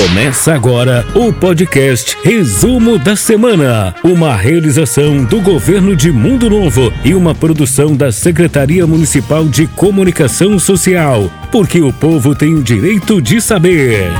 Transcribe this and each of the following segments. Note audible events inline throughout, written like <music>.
Começa agora o podcast Resumo da Semana, uma realização do governo de Mundo Novo e uma produção da Secretaria Municipal de Comunicação Social, porque o povo tem o direito de saber.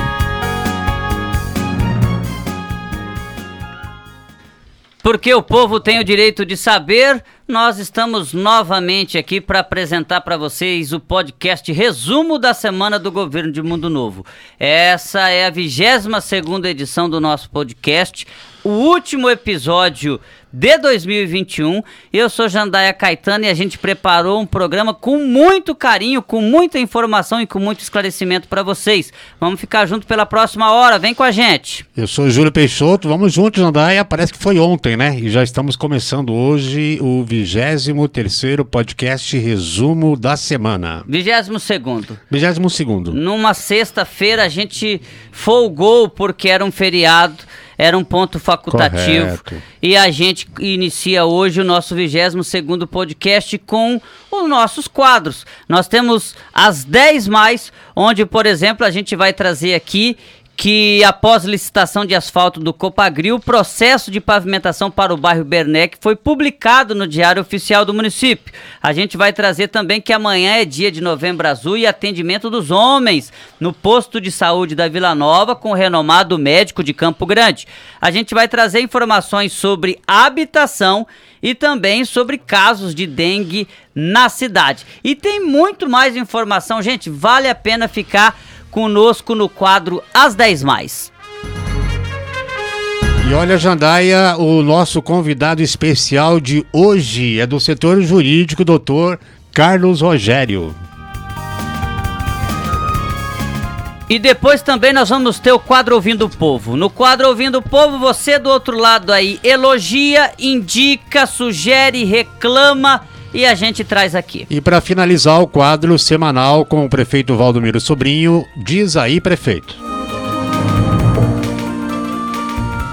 Porque o povo tem o direito de saber, nós estamos novamente aqui para apresentar para vocês o podcast Resumo da Semana do Governo de Mundo Novo. Essa é a 22 segunda edição do nosso podcast, o último episódio de 2021. Eu sou Jandaia Caetano e a gente preparou um programa com muito carinho, com muita informação e com muito esclarecimento para vocês. Vamos ficar junto pela próxima hora, vem com a gente. Eu sou Júlio Peixoto, vamos juntos, Jandaia. Parece que foi ontem, né? E já estamos começando hoje o 23 podcast Resumo da Semana. 22 segundo. 22 segundo. Numa sexta-feira a gente folgou porque era um feriado era um ponto facultativo. Correto. E a gente inicia hoje o nosso 22 segundo podcast com os nossos quadros. Nós temos as 10 mais, onde, por exemplo, a gente vai trazer aqui que após licitação de asfalto do Copagril, o processo de pavimentação para o bairro Bernec foi publicado no Diário Oficial do município. A gente vai trazer também que amanhã é dia de Novembro Azul e atendimento dos homens no posto de saúde da Vila Nova com o renomado médico de Campo Grande. A gente vai trazer informações sobre habitação e também sobre casos de dengue na cidade. E tem muito mais informação, gente, vale a pena ficar conosco no quadro As 10 Mais. E olha, Jandaia, o nosso convidado especial de hoje é do setor jurídico, doutor Carlos Rogério. E depois também nós vamos ter o quadro Ouvindo o Povo. No quadro Ouvindo o Povo, você do outro lado aí elogia, indica, sugere, reclama e a gente traz aqui. E para finalizar o quadro semanal com o prefeito Valdomiro Sobrinho, diz aí, prefeito.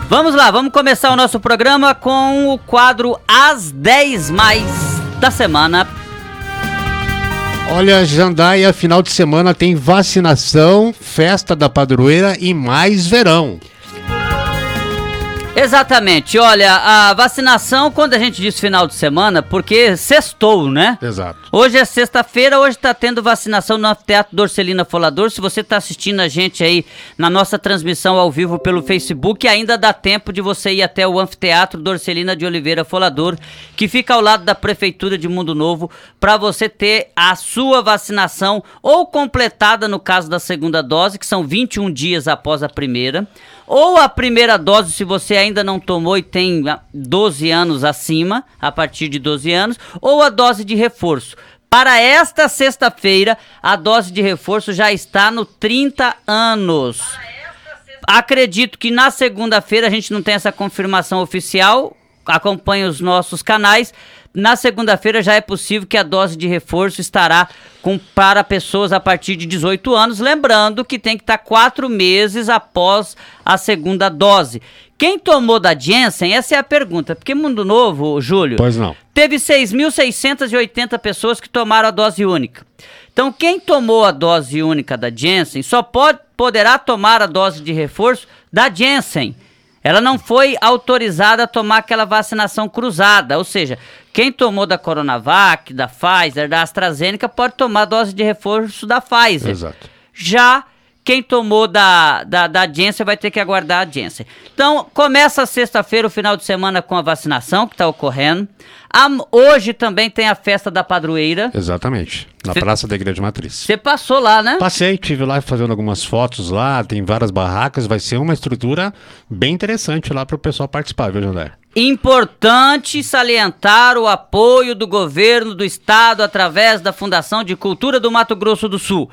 Vamos lá, vamos começar o nosso programa com o quadro As 10 Mais da semana. Olha, Jandaia, final de semana tem vacinação, festa da padroeira e mais verão. Exatamente. Olha, a vacinação, quando a gente diz final de semana, porque sextou, né? Exato. Hoje é sexta-feira, hoje está tendo vacinação no Teatro Dorcelina Folador. Se você está assistindo a gente aí na nossa transmissão ao vivo pelo Facebook, ainda dá tempo de você ir até o Anfiteatro Dorcelina de Oliveira Folador, que fica ao lado da Prefeitura de Mundo Novo, para você ter a sua vacinação ou completada no caso da segunda dose, que são 21 dias após a primeira ou a primeira dose, se você ainda não tomou e tem 12 anos acima, a partir de 12 anos, ou a dose de reforço. Para esta sexta-feira, a dose de reforço já está no 30 anos. Acredito que na segunda-feira a gente não tem essa confirmação oficial. Acompanhe os nossos canais. Na segunda-feira já é possível que a dose de reforço estará com, para pessoas a partir de 18 anos. Lembrando que tem que estar quatro meses após a segunda dose. Quem tomou da Jensen? Essa é a pergunta. Porque Mundo Novo, Júlio. Pois não. Teve 6.680 pessoas que tomaram a dose única. Então, quem tomou a dose única da Jensen só pode, poderá tomar a dose de reforço da Jensen. Ela não foi autorizada a tomar aquela vacinação cruzada, ou seja, quem tomou da Coronavac, da Pfizer, da AstraZeneca pode tomar dose de reforço da Pfizer. Exato. Já quem tomou da, da, da Janssen vai ter que aguardar a Janssen. Então, começa sexta-feira, o final de semana, com a vacinação que está ocorrendo. A, hoje também tem a festa da padroeira. Exatamente. Na Cê- Praça da Igreja Matriz. Você passou lá, né? Passei, tive lá fazendo algumas fotos lá, tem várias barracas, vai ser uma estrutura bem interessante lá para o pessoal participar, viu, Jandé? Importante salientar o apoio do governo do estado através da Fundação de Cultura do Mato Grosso do Sul.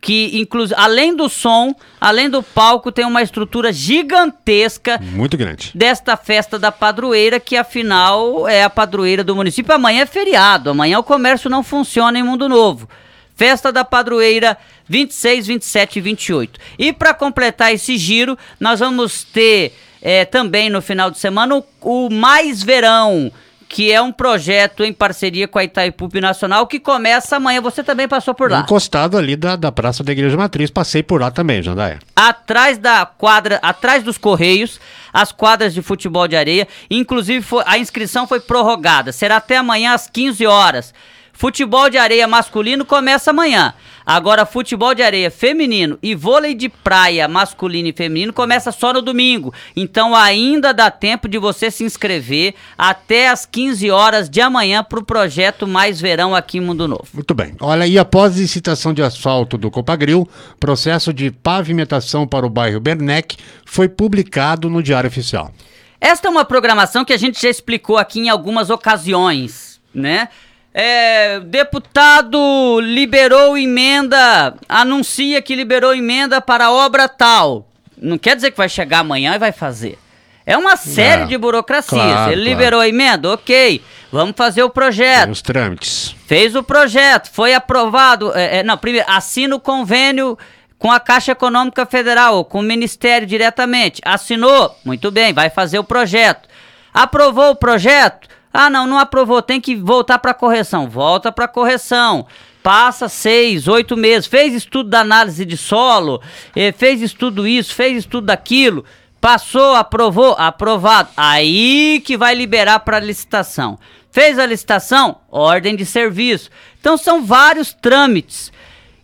Que, além do som, além do palco, tem uma estrutura gigantesca Muito grande. desta festa da padroeira, que afinal é a padroeira do município. Amanhã é feriado, amanhã o comércio não funciona em Mundo Novo. Festa da Padroeira 26, 27 e 28. E para completar esse giro, nós vamos ter eh, também no final de semana o, o Mais Verão, que é um projeto em parceria com a Itaipu Nacional que começa amanhã. Você também passou por lá. Encostado ali da, da Praça da Igreja Matriz, passei por lá também, Jandaia. Atrás da quadra, atrás dos Correios, as quadras de futebol de areia. Inclusive, foi, a inscrição foi prorrogada. Será até amanhã às 15 horas. Futebol de areia masculino começa amanhã. Agora, futebol de areia feminino e vôlei de praia masculino e feminino começa só no domingo. Então ainda dá tempo de você se inscrever até as 15 horas de amanhã para o projeto Mais Verão aqui em Mundo Novo. Muito bem. Olha, e após licitação de asfalto do Copagril, processo de pavimentação para o bairro Bernec foi publicado no Diário Oficial. Esta é uma programação que a gente já explicou aqui em algumas ocasiões, né? É, deputado liberou emenda, anuncia que liberou emenda para obra tal. Não quer dizer que vai chegar amanhã e vai fazer. É uma série de burocracias. Claro, Ele claro. liberou a emenda, ok. Vamos fazer o projeto. Tem os trâmites. Fez o projeto, foi aprovado. É, é, não, primeiro, assina o convênio com a Caixa Econômica Federal, com o Ministério diretamente. Assinou, muito bem, vai fazer o projeto. Aprovou o projeto, ah, não, não aprovou, tem que voltar para correção. Volta para correção. Passa seis, oito meses. Fez estudo da análise de solo, eh, fez estudo isso, fez estudo daquilo. Passou, aprovou, aprovado. Aí que vai liberar para licitação. Fez a licitação, ordem de serviço. Então são vários trâmites.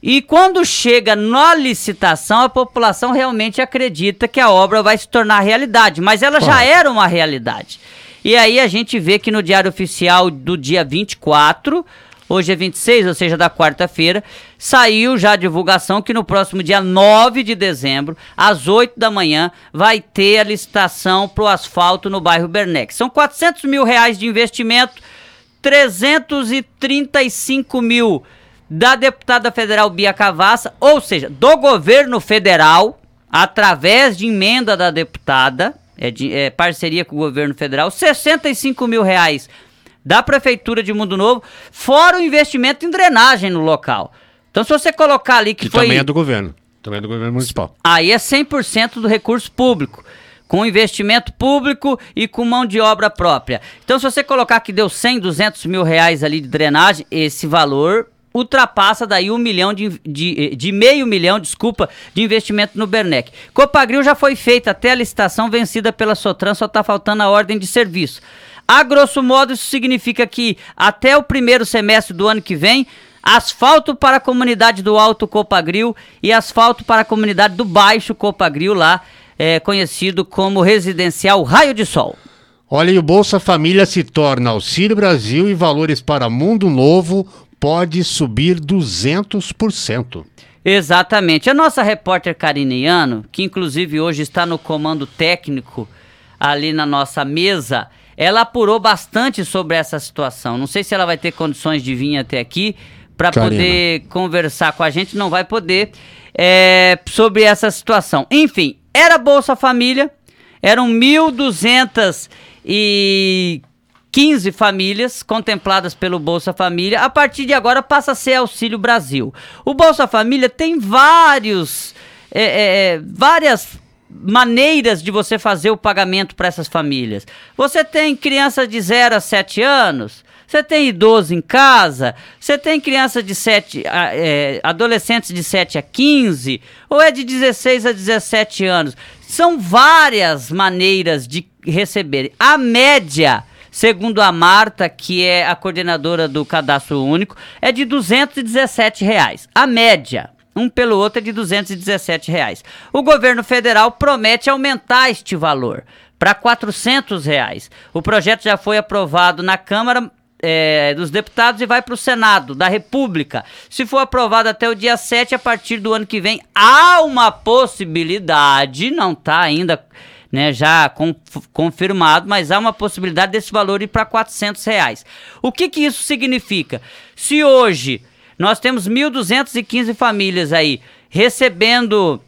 E quando chega na licitação, a população realmente acredita que a obra vai se tornar realidade, mas ela já era uma realidade. E aí a gente vê que no Diário Oficial do dia 24, hoje é 26, ou seja, da quarta-feira, saiu já a divulgação que no próximo dia 9 de dezembro, às 8 da manhã, vai ter a licitação para o asfalto no bairro Bernec. São 400 mil reais de investimento, 335 mil da deputada federal Bia Cavassa, ou seja, do governo federal, através de emenda da deputada, é, de, é parceria com o governo federal, 65 mil reais da Prefeitura de Mundo Novo, fora o investimento em drenagem no local. Então, se você colocar ali que, que foi. também é do governo. Também é do governo municipal. Aí é 100% do recurso público. Com investimento público e com mão de obra própria. Então, se você colocar que deu 100, 200 mil reais ali de drenagem, esse valor ultrapassa daí um milhão de, de, de, meio milhão, desculpa, de investimento no Bernec. Copagril já foi feita até a licitação vencida pela Sotran, só está faltando a ordem de serviço. A grosso modo, isso significa que até o primeiro semestre do ano que vem, asfalto para a comunidade do Alto Copagril e asfalto para a comunidade do Baixo Copagril, lá é, conhecido como Residencial Raio de Sol. Olha, e o Bolsa Família se torna Auxílio Brasil e valores para Mundo Novo pode subir 200%. Exatamente. A nossa repórter Cariniano, que inclusive hoje está no comando técnico ali na nossa mesa, ela apurou bastante sobre essa situação. Não sei se ela vai ter condições de vir até aqui para poder conversar com a gente, não vai poder, é, sobre essa situação. Enfim, era Bolsa Família, eram 1.200 e 15 famílias contempladas pelo Bolsa Família. A partir de agora passa a ser Auxílio Brasil. O Bolsa Família tem vários, é, é, é várias maneiras de você fazer o pagamento para essas famílias. Você tem criança de 0 a 7 anos, você tem idoso em casa, você tem criança de 7, é, adolescentes de 7 a 15, ou é de 16 a 17 anos. São várias maneiras de receber. A média Segundo a Marta, que é a coordenadora do Cadastro Único, é de 217 reais. A média um pelo outro é de 217 reais. O governo federal promete aumentar este valor para 400 reais. O projeto já foi aprovado na Câmara é, dos Deputados e vai para o Senado da República. Se for aprovado até o dia 7, a partir do ano que vem, há uma possibilidade, não está ainda né, já com, confirmado, mas há uma possibilidade desse valor ir para 400 reais. O que, que isso significa? Se hoje nós temos 1.215 famílias aí recebendo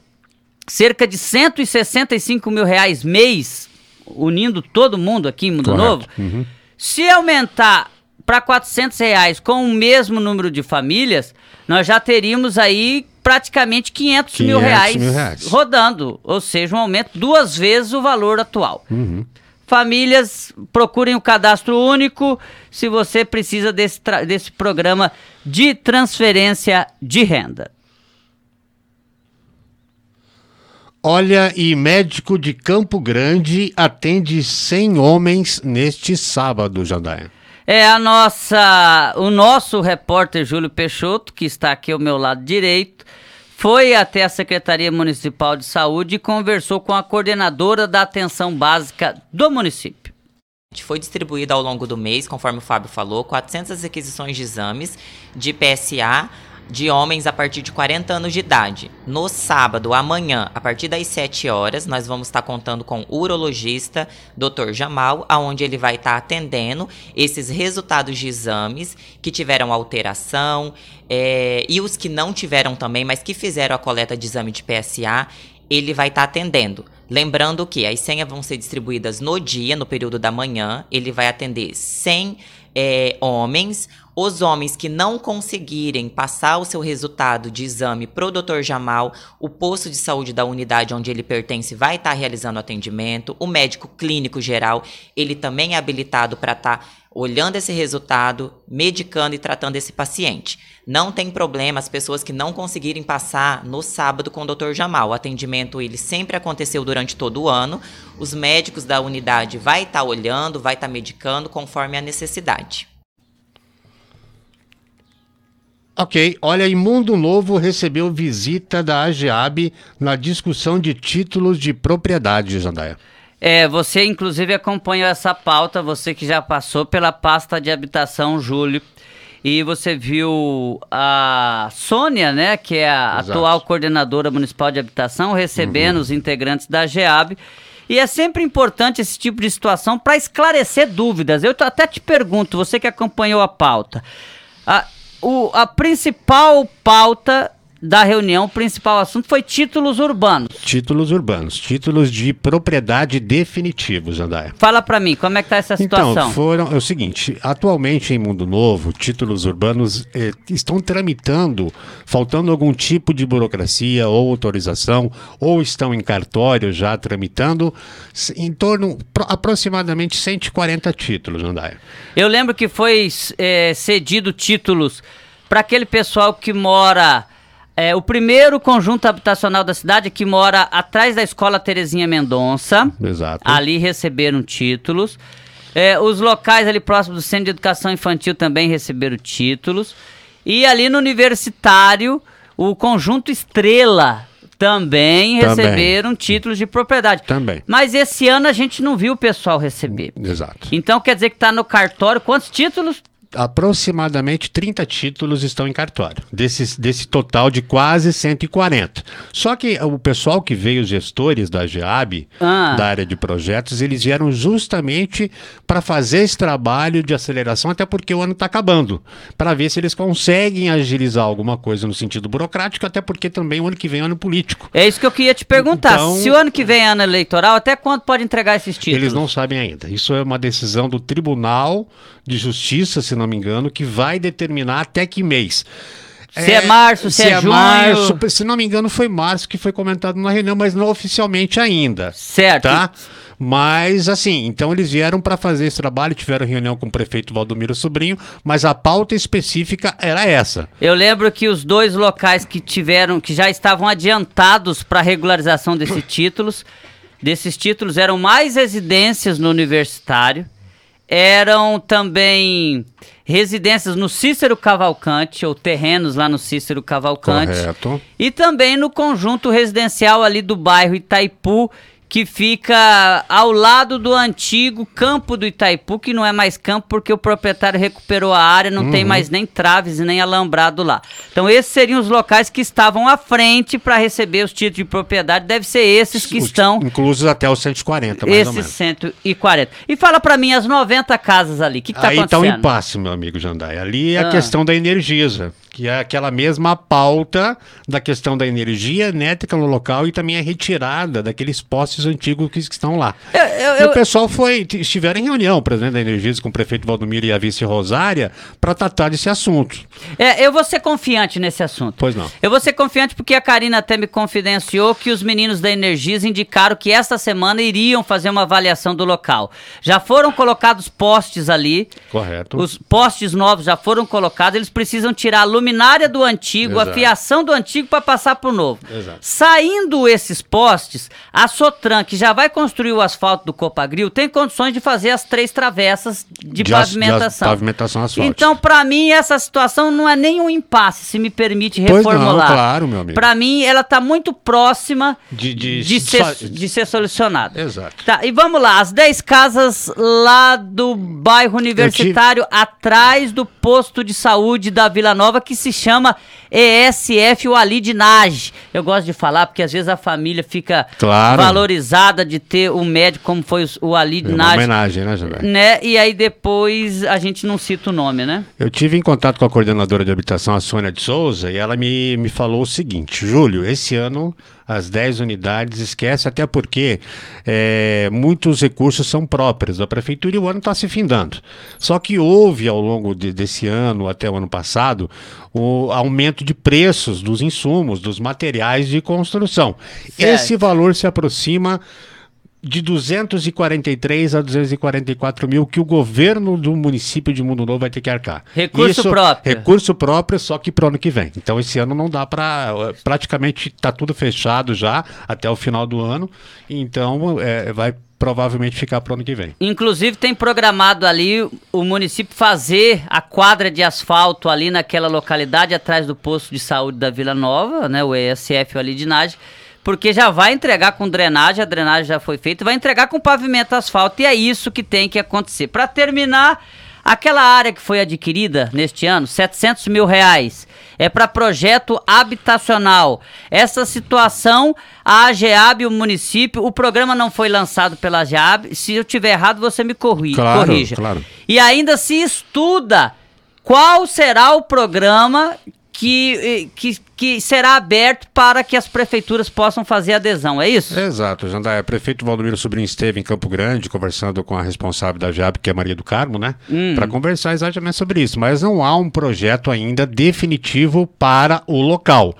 cerca de 165 mil reais mês, unindo todo mundo aqui em Mundo Correto. Novo, uhum. se aumentar para 400 reais com o mesmo número de famílias, nós já teríamos aí praticamente 500, 500 mil, reais mil reais rodando, ou seja, um aumento duas vezes o valor atual. Uhum. famílias, procurem o cadastro único se você precisa desse, desse programa de transferência de renda. Olha, e médico de Campo Grande atende 100 homens neste sábado, Jandaia. É a nossa, o nosso repórter Júlio Peixoto, que está aqui ao meu lado direito, foi até a Secretaria Municipal de Saúde e conversou com a coordenadora da atenção básica do município. Foi distribuído ao longo do mês, conforme o Fábio falou, 400 requisições de exames de PSA de homens a partir de 40 anos de idade. No sábado, amanhã, a partir das 7 horas, nós vamos estar contando com o urologista Dr. Jamal, aonde ele vai estar atendendo esses resultados de exames que tiveram alteração é, e os que não tiveram também, mas que fizeram a coleta de exame de PSA, ele vai estar atendendo. Lembrando que as senhas vão ser distribuídas no dia, no período da manhã. Ele vai atender 100 é, homens. Os homens que não conseguirem passar o seu resultado de exame para o Dr. Jamal, o posto de saúde da unidade onde ele pertence vai estar tá realizando atendimento. O médico clínico geral, ele também é habilitado para estar tá olhando esse resultado, medicando e tratando esse paciente. Não tem problema as pessoas que não conseguirem passar no sábado com o Dr. Jamal. O atendimento ele sempre aconteceu durante todo o ano. Os médicos da unidade vai estar tá olhando, vai estar tá medicando conforme a necessidade. Ok, olha, Imundo Novo recebeu visita da AGEAB na discussão de títulos de propriedade, Jandaia. É, você inclusive acompanhou essa pauta, você que já passou pela pasta de habitação, Júlio, e você viu a Sônia, né, que é a Exato. atual coordenadora municipal de habitação, recebendo uhum. os integrantes da GEAB. E é sempre importante esse tipo de situação para esclarecer dúvidas. Eu até te pergunto, você que acompanhou a pauta, a, o, a principal pauta da reunião, o principal assunto foi títulos urbanos. Títulos urbanos, títulos de propriedade definitivos, André. Fala para mim, como é que tá essa então, situação? Então, foram, é o seguinte, atualmente em Mundo Novo, títulos urbanos eh, estão tramitando, faltando algum tipo de burocracia ou autorização, ou estão em cartório já tramitando, em torno, pro, aproximadamente 140 títulos, André. Eu lembro que foi eh, cedido títulos para aquele pessoal que mora é, o primeiro conjunto habitacional da cidade que mora atrás da escola Terezinha Mendonça. Exato. Ali receberam títulos. É, os locais ali próximos do Centro de Educação Infantil também receberam títulos. E ali no Universitário, o conjunto Estrela também, também, receberam títulos de propriedade. Também. Mas esse ano a gente não viu o pessoal receber. Exato. Então quer dizer que está no cartório. Quantos títulos? Aproximadamente 30 títulos estão em cartório, desse, desse total de quase 140. Só que o pessoal que veio, os gestores da GEAB, ah. da área de projetos, eles vieram justamente para fazer esse trabalho de aceleração, até porque o ano está acabando, para ver se eles conseguem agilizar alguma coisa no sentido burocrático, até porque também o ano que vem é ano político. É isso que eu queria te perguntar. Então, se o ano que vem é ano eleitoral, até quando pode entregar esses títulos? Eles não sabem ainda. Isso é uma decisão do Tribunal de Justiça, se não me engano, que vai determinar até que mês. Se é, é março, se, se é, é, junho. Março, se não me engano, foi março que foi comentado na reunião, mas não oficialmente ainda. Certo. Tá? Mas assim, então eles vieram para fazer esse trabalho, tiveram reunião com o prefeito Valdomiro Sobrinho, mas a pauta específica era essa. Eu lembro que os dois locais que tiveram, que já estavam adiantados para regularização desses <coughs> títulos, desses títulos eram mais residências no universitário eram também residências no Cícero Cavalcante, ou terrenos lá no Cícero Cavalcante. Correto. E também no conjunto residencial ali do bairro Itaipu, que fica ao lado do antigo campo do Itaipu, que não é mais campo porque o proprietário recuperou a área, não uhum. tem mais nem traves e nem alambrado lá. Então esses seriam os locais que estavam à frente para receber os títulos de propriedade, deve ser esses que estão... Inclusos até os 140, mais esses ou menos. 140. E fala para mim as 90 casas ali, o que, que tá acontecendo? Aí tá um impasse, meu amigo Jandai. Ali é ah. a questão da Energisa que é aquela mesma pauta da questão da energia elétrica no local e também a retirada daqueles postes antigos que, estão lá. Eu, eu, e o pessoal foi, estiveram em reunião, o presidente da Energias com o prefeito Valdomiro e a vice Rosária, para tratar desse assunto. É, eu vou ser confiante nesse assunto. Pois não. Eu vou ser confiante porque a Karina até me confidenciou que os meninos da Energias indicaram que esta semana iriam fazer uma avaliação do local. Já foram colocados postes ali. Correto. Os postes novos já foram colocados, eles precisam tirar a luminária do antigo, Exato. a fiação do antigo para passar para o novo. Exato. Saindo esses postes, a Sotran, que já vai construir o asfalto do Copagril, tem condições de fazer as três travessas de, de pavimentação. De pavimentação. Então, para mim, essa situação não é nem um impasse, se me permite reformular. Pois não, claro, meu amigo. Para mim, ela está muito próxima de, de, de, ser, de ser solucionada. Exato. Tá, e vamos lá, as 10 casas lá do bairro universitário, tive... atrás do posto de saúde da Vila Nova, que se chama ESF Walid Naj. Eu gosto de falar porque às vezes a família fica claro. valorizada de ter um médico como foi o Walid é homenagem, né, Jandai? Né? E aí depois a gente não cita o nome, né? Eu tive em contato com a coordenadora de habitação, a Sônia de Souza, e ela me, me falou o seguinte: Júlio, esse ano as 10 unidades, esquece, até porque é, muitos recursos são próprios da prefeitura e o ano está se findando. Só que houve ao longo de, desse ano, até o ano passado, o aumento de preços dos insumos, dos materiais de construção. Certo. Esse valor se aproxima de 243 a 244 mil que o governo do município de Mundo Novo vai ter que arcar. Recurso Isso, próprio. Recurso próprio, só que para o ano que vem. Então esse ano não dá para. Praticamente está tudo fechado já até o final do ano. Então é, vai provavelmente ficar para o ano que vem. Inclusive tem programado ali o município fazer a quadra de asfalto ali naquela localidade atrás do posto de saúde da Vila Nova, né, o ESF ali de Nádia porque já vai entregar com drenagem, a drenagem já foi feita, vai entregar com pavimento asfalto e é isso que tem que acontecer. Para terminar, aquela área que foi adquirida neste ano, 700 mil reais, é para projeto habitacional. Essa situação, a AGEAB, o município, o programa não foi lançado pela AGEAB, se eu tiver errado você me corri claro, corrija. Claro. E ainda se estuda qual será o programa que, que, que será aberto para que as prefeituras possam fazer adesão, é isso? Exato, Jandaia. O prefeito Valdomiro Sobrinho esteve em Campo Grande conversando com a responsável da JAB, que é Maria do Carmo, né? Hum. Para conversar exatamente sobre isso. Mas não há um projeto ainda definitivo para o local.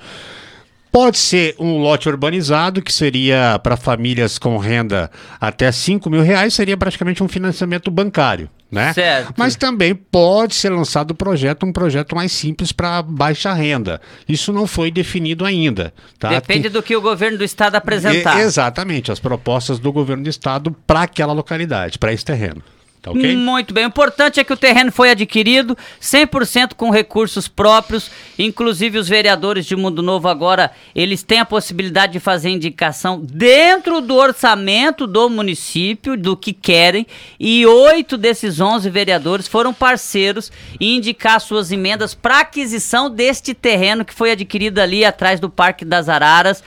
Pode ser um lote urbanizado, que seria para famílias com renda até 5 mil reais, seria praticamente um financiamento bancário. Né? Certo. Mas também pode ser lançado o projeto, um projeto mais simples para baixa renda. Isso não foi definido ainda. Tá? Depende do que o governo do estado apresentar. exatamente, as propostas do governo do estado para aquela localidade, para esse terreno. Tá okay? Muito bem. O importante é que o terreno foi adquirido 100% com recursos próprios. Inclusive os vereadores de Mundo Novo agora, eles têm a possibilidade de fazer indicação dentro do orçamento do município, do que querem. E oito desses onze vereadores foram parceiros em indicar suas emendas para aquisição deste terreno que foi adquirido ali atrás do Parque das Araras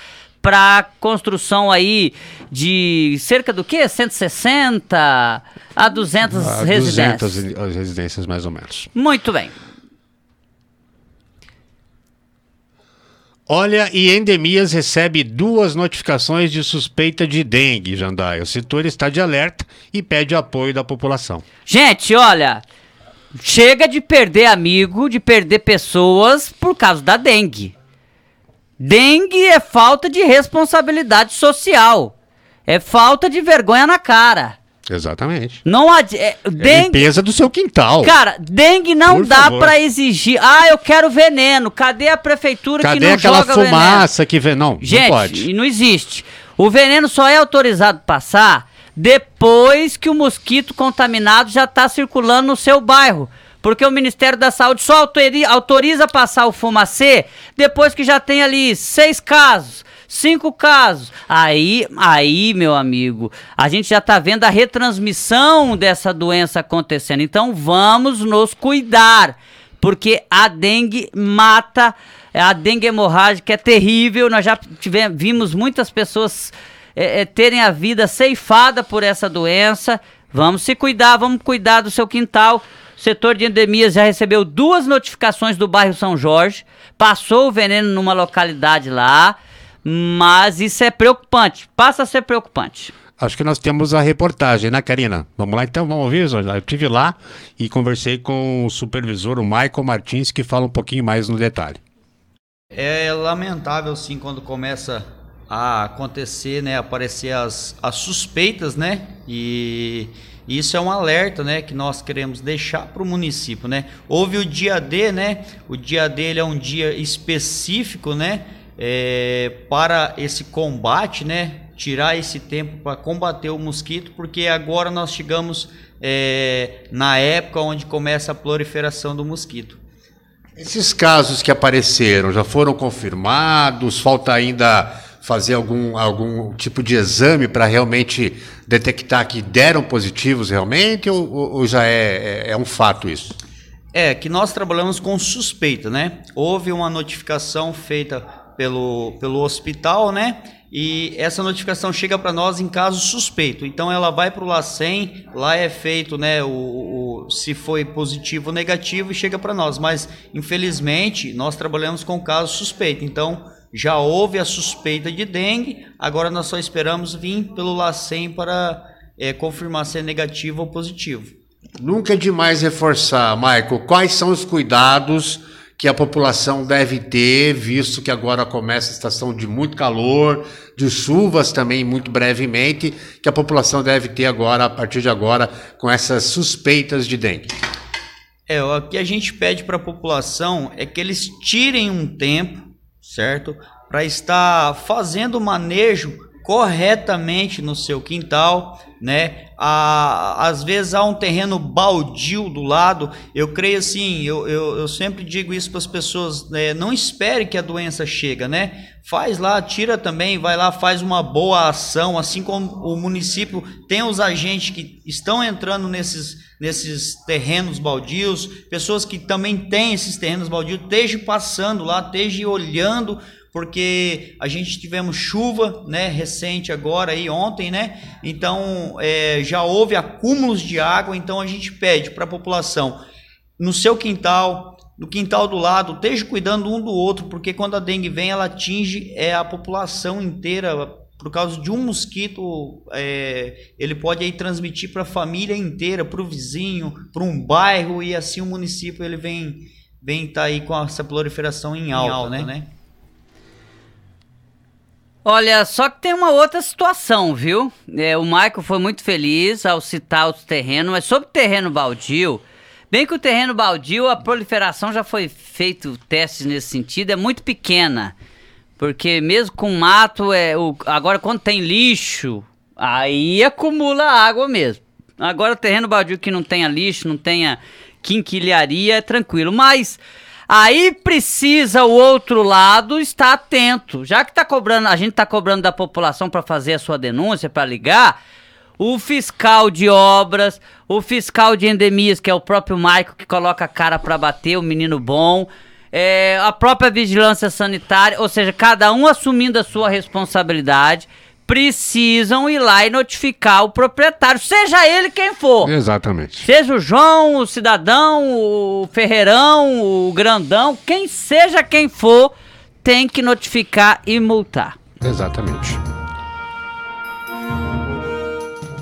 para construção aí de cerca do que? 160 a 200 a residências. 200 residências mais ou menos. Muito bem. Olha, e Endemias recebe duas notificações de suspeita de dengue, Jandai. O setor está de alerta e pede apoio da população. Gente, olha, chega de perder amigo, de perder pessoas por causa da dengue. Dengue é falta de responsabilidade social. É falta de vergonha na cara. Exatamente. Não ad... é, é dengue... limpeza do seu quintal. Cara, dengue não Por dá para exigir. Ah, eu quero veneno. Cadê a prefeitura Cadê que não aquela fumaça veneno? que vem? Não, Gente, não pode. não existe. O veneno só é autorizado passar depois que o mosquito contaminado já está circulando no seu bairro. Porque o Ministério da Saúde só autoriza, passar o fumacê depois que já tem ali seis casos, cinco casos. Aí, aí, meu amigo, a gente já está vendo a retransmissão dessa doença acontecendo. Então vamos nos cuidar, porque a dengue mata, a dengue hemorrágica é terrível. Nós já tivemos, vimos muitas pessoas é, é, terem a vida ceifada por essa doença. Vamos se cuidar, vamos cuidar do seu quintal O setor de endemias já recebeu duas notificações do bairro São Jorge, passou o veneno numa localidade lá, mas isso é preocupante, passa a ser preocupante. Acho que nós temos a reportagem, né, Karina? Vamos lá então, vamos ouvir. Eu estive lá e conversei com o supervisor, o Michael Martins, que fala um pouquinho mais no detalhe. É lamentável, sim, quando começa a acontecer, né, aparecer as, as suspeitas, né, e isso é um alerta, né, que nós queremos deixar para o município, né. Houve o dia D, né, o dia D é um dia específico, né, é, para esse combate, né, tirar esse tempo para combater o mosquito, porque agora nós chegamos é, na época onde começa a proliferação do mosquito. Esses casos que apareceram já foram confirmados? Falta ainda fazer algum, algum tipo de exame para realmente detectar que deram positivos realmente ou, ou já é, é, é, um fato isso? É, que nós trabalhamos com suspeita, né? Houve uma notificação feita pelo, pelo hospital, né? E essa notificação chega para nós em caso suspeito. Então ela vai para o LACEN, lá é feito, né, o, o se foi positivo ou negativo e chega para nós. Mas infelizmente nós trabalhamos com caso suspeito. Então já houve a suspeita de dengue, agora nós só esperamos vir pelo LACEN para é, confirmar se é negativo ou positivo. Nunca é demais reforçar, Michael, quais são os cuidados que a população deve ter, visto que agora começa a estação de muito calor, de chuvas também muito brevemente, que a população deve ter agora, a partir de agora, com essas suspeitas de dengue. É, o que a gente pede para a população é que eles tirem um tempo certo? Para estar fazendo o manejo corretamente no seu quintal, né? À, às vezes há um terreno baldio do lado. Eu creio assim, eu, eu, eu sempre digo isso para as pessoas: né? não espere que a doença chega, né? Faz lá, tira também, vai lá, faz uma boa ação, assim como o município tem os agentes que estão entrando nesses nesses terrenos baldios, pessoas que também têm esses terrenos baldios, esteja passando lá, esteja olhando, porque a gente tivemos chuva, né, recente agora aí ontem, né? Então é, já houve acúmulos de água, então a gente pede para a população no seu quintal, no quintal do lado, esteja cuidando um do outro, porque quando a dengue vem, ela atinge é, a população inteira por causa de um mosquito, é, ele pode aí transmitir para a família inteira, para o vizinho, para um bairro e assim o município ele vem vem estar tá aí com essa proliferação em alta, em alta né? né? Olha, só que tem uma outra situação, viu? É, o Michael foi muito feliz ao citar os terrenos, mas sobre terreno baldio, bem que o terreno baldio, a proliferação já foi feito testes nesse sentido, é muito pequena. Porque mesmo com mato, é o, agora quando tem lixo, aí acumula água mesmo. Agora terreno baldio que não tenha lixo, não tenha quinquilharia, é tranquilo. Mas aí precisa o outro lado estar atento. Já que tá cobrando, a gente está cobrando da população para fazer a sua denúncia, para ligar, o fiscal de obras, o fiscal de endemias, que é o próprio Maico que coloca a cara para bater, o menino bom é, a própria vigilância sanitária, ou seja, cada um assumindo a sua responsabilidade, precisam ir lá e notificar o proprietário, seja ele quem for. Exatamente. Seja o João, o cidadão, o ferreirão, o grandão, quem seja quem for, tem que notificar e multar. Exatamente.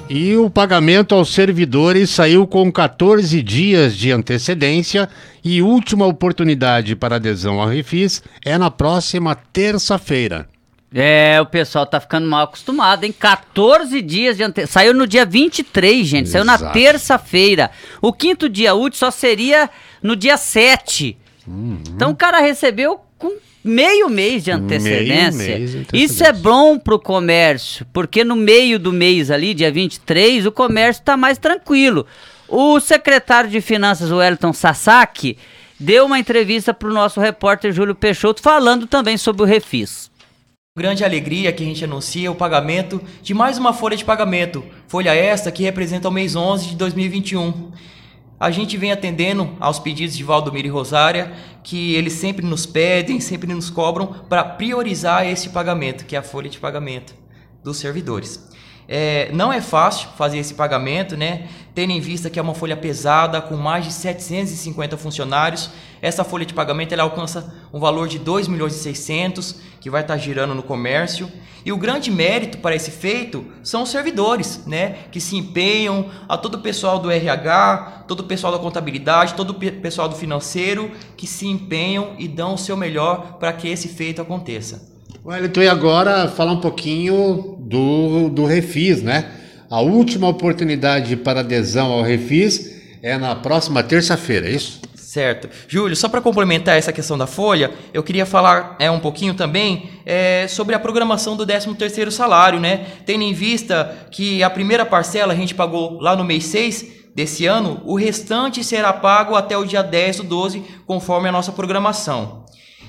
E o pagamento aos servidores saiu com 14 dias de antecedência e última oportunidade para adesão ao Refis é na próxima terça-feira. É, o pessoal tá ficando mal acostumado, hein? 14 dias de antecedência. Saiu no dia 23, gente. Exato. Saiu na terça-feira. O quinto dia útil só seria no dia 7. Uhum. Então o cara recebeu com meio mês de antecedência. Meio mês de antecedência. Isso é bom para o comércio, porque no meio do mês ali, dia 23, o comércio está mais tranquilo. O secretário de Finanças, o Wellington Sasaki, deu uma entrevista para o nosso repórter Júlio Peixoto falando também sobre o refis. Grande alegria que a gente anuncia o pagamento de mais uma folha de pagamento, folha esta que representa o mês 11 de 2021. A gente vem atendendo aos pedidos de Valdomiro e Rosária, que eles sempre nos pedem, sempre nos cobram para priorizar esse pagamento, que é a folha de pagamento dos servidores. É, não é fácil fazer esse pagamento, né? Tendo em vista que é uma folha pesada, com mais de 750 funcionários. Essa folha de pagamento ela alcança um valor de 2 milhões e 600, que vai estar girando no comércio. E o grande mérito para esse feito são os servidores, né? Que se empenham, a todo o pessoal do RH, todo o pessoal da contabilidade, todo o pessoal do financeiro, que se empenham e dão o seu melhor para que esse feito aconteça. Wellington, e agora falar um pouquinho do, do Refis, né? A última oportunidade para adesão ao Refis é na próxima terça-feira, é isso? Certo. Júlio, só para complementar essa questão da folha, eu queria falar é, um pouquinho também é, sobre a programação do 13º salário, né? Tendo em vista que a primeira parcela a gente pagou lá no mês 6 desse ano, o restante será pago até o dia 10 do 12, conforme a nossa programação.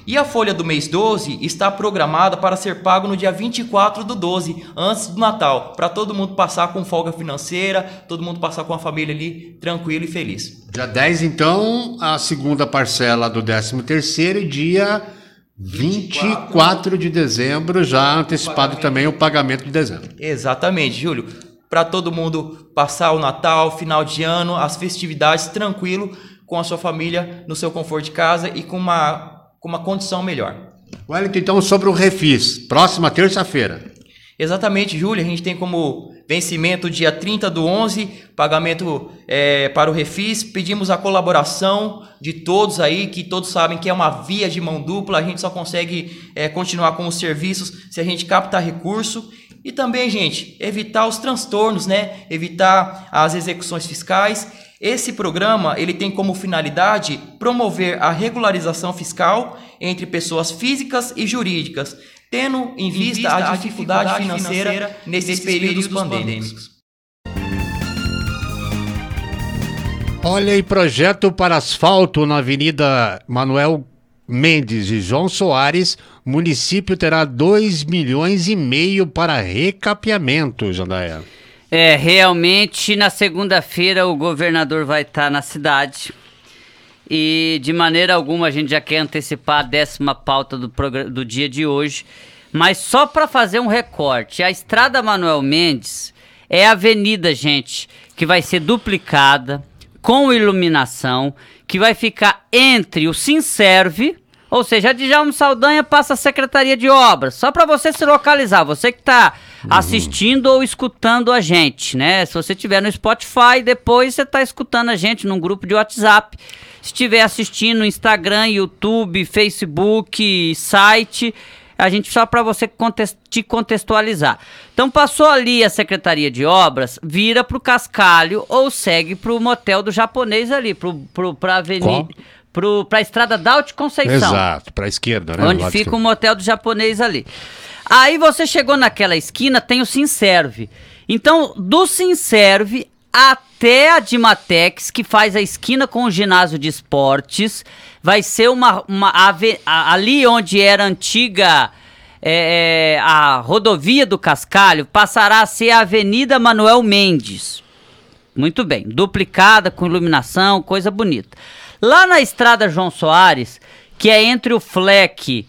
E a folha do mês 12 está programada para ser pago no dia 24 do 12, antes do Natal, para todo mundo passar com folga financeira, todo mundo passar com a família ali tranquilo e feliz. Dia 10, então, a segunda parcela do 13 terceiro e dia 24 de dezembro, já antecipado também o pagamento de dezembro. Exatamente, Júlio. Para todo mundo passar o Natal, final de ano, as festividades tranquilo com a sua família, no seu conforto de casa e com uma com uma condição melhor. Wellington, então sobre o refis, próxima terça-feira. Exatamente, Júlio, a gente tem como vencimento dia 30 do 11, pagamento é, para o refis. Pedimos a colaboração de todos aí, que todos sabem que é uma via de mão dupla, a gente só consegue é, continuar com os serviços se a gente captar recurso. E também, gente, evitar os transtornos, né? Evitar as execuções fiscais esse programa ele tem como finalidade promover a regularização fiscal entre pessoas físicas e jurídicas, tendo em, em vista, vista, a dificuldade, dificuldade financeira, financeira nesses, nesses períodos, períodos pandêmicos. Olha aí, projeto para asfalto na Avenida Manuel Mendes e João Soares, município terá 2 milhões e meio para recapeamento, Jandaia. É, realmente na segunda-feira o governador vai estar tá na cidade. E de maneira alguma a gente já quer antecipar a décima pauta do, do dia de hoje. Mas só para fazer um recorte, a Estrada Manuel Mendes é a avenida, gente, que vai ser duplicada, com iluminação, que vai ficar entre o Sinserve, ou seja, a Djalma Saldanha passa a Secretaria de Obras, só para você se localizar, você que está uhum. assistindo ou escutando a gente, né? Se você estiver no Spotify, depois você está escutando a gente num grupo de WhatsApp. Se estiver assistindo no Instagram, YouTube, Facebook, site, a gente só para você te contextualizar. Então passou ali a Secretaria de Obras, vira pro Cascalho ou segue pro motel do japonês ali, pro, pro, pra avenida. Qual? Para a estrada Daut Conceição. Exato, para a esquerda, né? Onde fica o motel do japonês ali. Aí você chegou naquela esquina, tem o Sinserve. Então, do Sinserve até a Dimatex, que faz a esquina com o ginásio de esportes, vai ser uma, uma ave, ali onde era a antiga é, é, a rodovia do Cascalho, passará a ser a Avenida Manuel Mendes. Muito bem, duplicada com iluminação, coisa bonita. Lá na estrada João Soares, que é entre o Fleck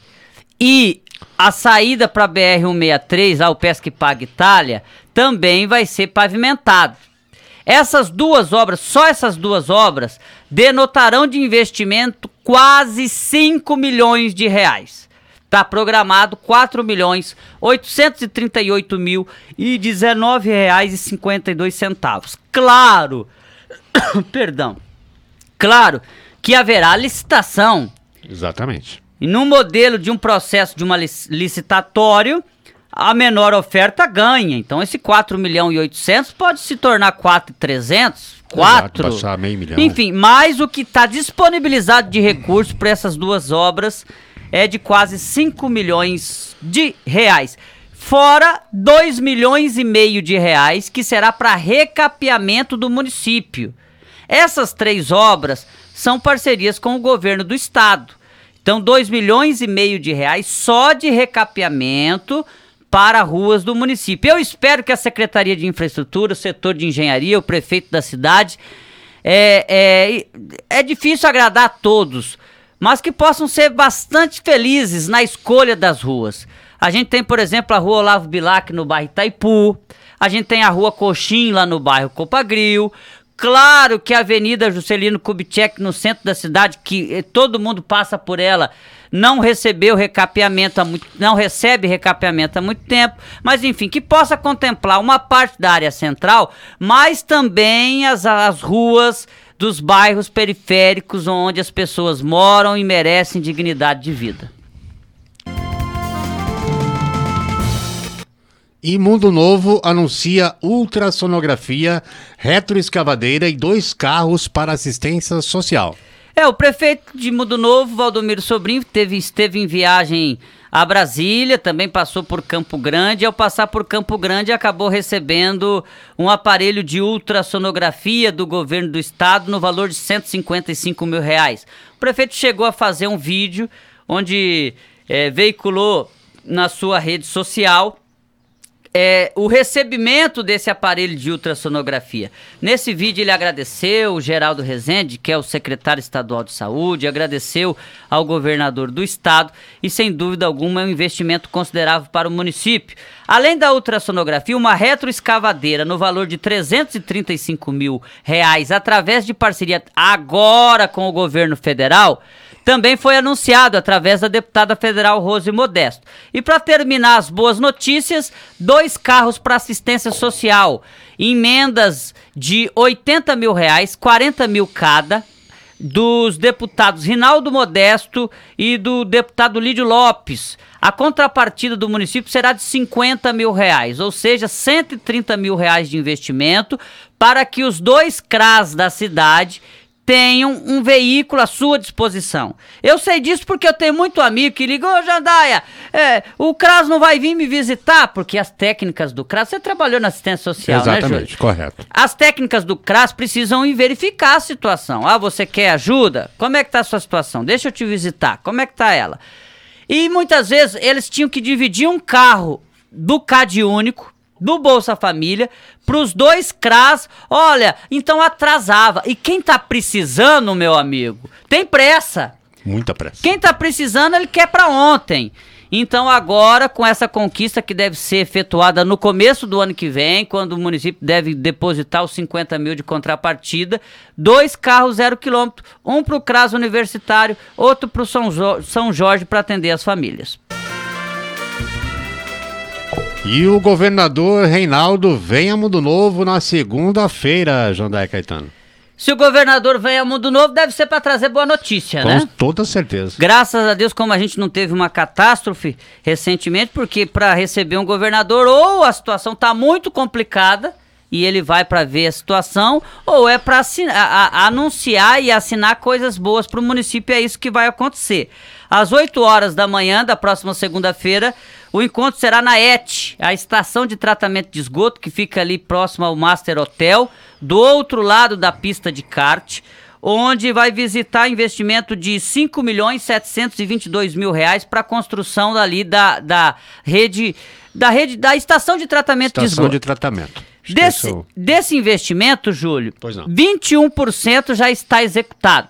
e a saída para BR-163, ao Pesque Paga Itália, também vai ser pavimentado. Essas duas obras, só essas duas obras, denotarão de investimento quase 5 milhões de reais. Está programado 4 milhões 838 mil e 19 reais e 52 centavos. Claro, <coughs> perdão, Claro que haverá licitação. Exatamente. E no modelo de um processo de uma licitatório, a menor oferta ganha. Então esse 4 milhões e 800 pode se tornar 4 300, 4. Exato, passar meio milhão. Enfim, mais o que está disponibilizado de recurso para essas duas obras é de quase 5 milhões de reais. Fora 2 milhões e meio de reais que será para recapeamento do município. Essas três obras são parcerias com o governo do estado. Então, 2 milhões e meio de reais só de recapeamento para ruas do município. Eu espero que a Secretaria de Infraestrutura, o setor de engenharia, o prefeito da cidade. É, é, é difícil agradar a todos, mas que possam ser bastante felizes na escolha das ruas. A gente tem, por exemplo, a rua Olavo Bilac no bairro Itaipu, a gente tem a rua Coxim lá no bairro Copagril, Claro que a Avenida Juscelino Kubitschek, no centro da cidade, que eh, todo mundo passa por ela, não recebeu recapeamento há muito, não recebe recapeamento há muito tempo, mas enfim, que possa contemplar uma parte da área central, mas também as, as ruas dos bairros periféricos onde as pessoas moram e merecem dignidade de vida. E Mundo Novo anuncia ultrassonografia, retroescavadeira e dois carros para assistência social. É, o prefeito de Mundo Novo, Valdomiro Sobrinho, teve, esteve em viagem a Brasília, também passou por Campo Grande. Ao passar por Campo Grande, acabou recebendo um aparelho de ultrassonografia do governo do estado no valor de 155 mil reais. O prefeito chegou a fazer um vídeo onde é, veiculou na sua rede social é, o recebimento desse aparelho de ultrassonografia. Nesse vídeo ele agradeceu o Geraldo Rezende, que é o secretário estadual de saúde, agradeceu ao governador do estado e sem dúvida alguma é um investimento considerável para o município. Além da ultrassonografia, uma retroescavadeira no valor de 335 mil reais através de parceria agora com o governo federal também foi anunciado através da deputada federal Rose Modesto. E para terminar as boas notícias, dois carros para assistência social, emendas de 80 mil reais, 40 mil cada, dos deputados Rinaldo Modesto e do deputado Lídio Lopes. A contrapartida do município será de 50 mil reais, ou seja, 130 mil reais de investimento para que os dois CRAS da cidade tenham um veículo à sua disposição. Eu sei disso porque eu tenho muito amigo que ligou, ô Jandaia, é, o CRAS não vai vir me visitar, porque as técnicas do CRAS, você trabalhou na assistência social, né, Exatamente, né, correto. As técnicas do CRAS precisam verificar a situação. Ah, você quer ajuda? Como é que tá a sua situação? Deixa eu te visitar. Como é que tá ela? E muitas vezes eles tinham que dividir um carro do CAD único do Bolsa Família para os dois CRAS. Olha, então atrasava. E quem tá precisando, meu amigo, tem pressa. Muita pressa. Quem tá precisando, ele quer para ontem. Então agora, com essa conquista que deve ser efetuada no começo do ano que vem, quando o município deve depositar os 50 mil de contrapartida, dois carros zero quilômetro, um para o CRAS universitário, outro para o São Jorge para atender as famílias. E o governador Reinaldo vem a Mundo Novo na segunda-feira, Jandai Caetano. Se o governador vem a Mundo Novo, deve ser para trazer boa notícia, Com né? Com toda certeza. Graças a Deus, como a gente não teve uma catástrofe recentemente, porque para receber um governador, ou a situação está muito complicada e ele vai para ver a situação, ou é para anunciar e assinar coisas boas para o município, é isso que vai acontecer. Às 8 horas da manhã da próxima segunda-feira, o encontro será na ET, a estação de tratamento de esgoto que fica ali próximo ao Master Hotel, do outro lado da pista de kart, onde vai visitar investimento de 5 milhões 722 mil reais para a construção ali da, da rede da rede da estação de tratamento estação de esgoto. de tratamento. Desse, desse investimento, Júlio, 21% já está executado.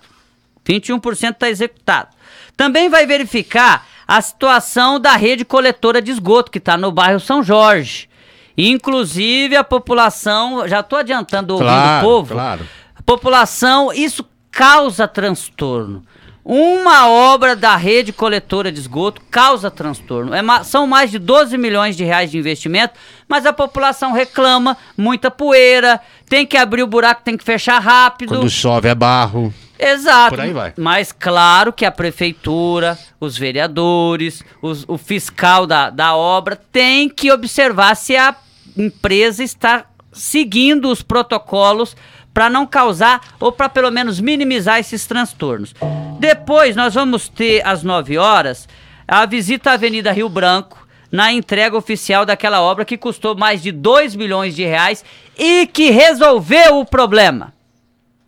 21% está executado. Também vai verificar a situação da rede coletora de esgoto, que está no bairro São Jorge. Inclusive, a população, já estou adiantando ouvindo claro, o povo, claro. a população, isso causa transtorno. Uma obra da rede coletora de esgoto causa transtorno. É são mais de 12 milhões de reais de investimento, mas a população reclama, muita poeira, tem que abrir o buraco, tem que fechar rápido. Quando chove é barro. Exato. Por aí vai. Mas claro que a prefeitura, os vereadores, os, o fiscal da, da obra tem que observar se a empresa está seguindo os protocolos para não causar ou para pelo menos minimizar esses transtornos. Depois nós vamos ter às 9 horas a visita à Avenida Rio Branco na entrega oficial daquela obra que custou mais de 2 milhões de reais e que resolveu o problema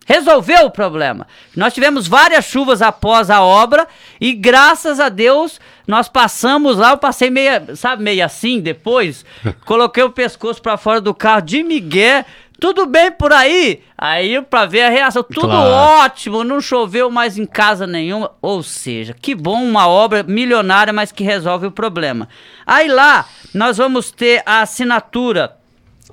resolveu o problema. Nós tivemos várias chuvas após a obra e graças a Deus nós passamos lá, eu passei meio, sabe, meio assim depois, <laughs> coloquei o pescoço para fora do carro de Miguel, Tudo bem por aí? Aí pra ver a reação, tudo claro. ótimo, não choveu mais em casa nenhuma. Ou seja, que bom uma obra milionária, mas que resolve o problema. Aí lá nós vamos ter a assinatura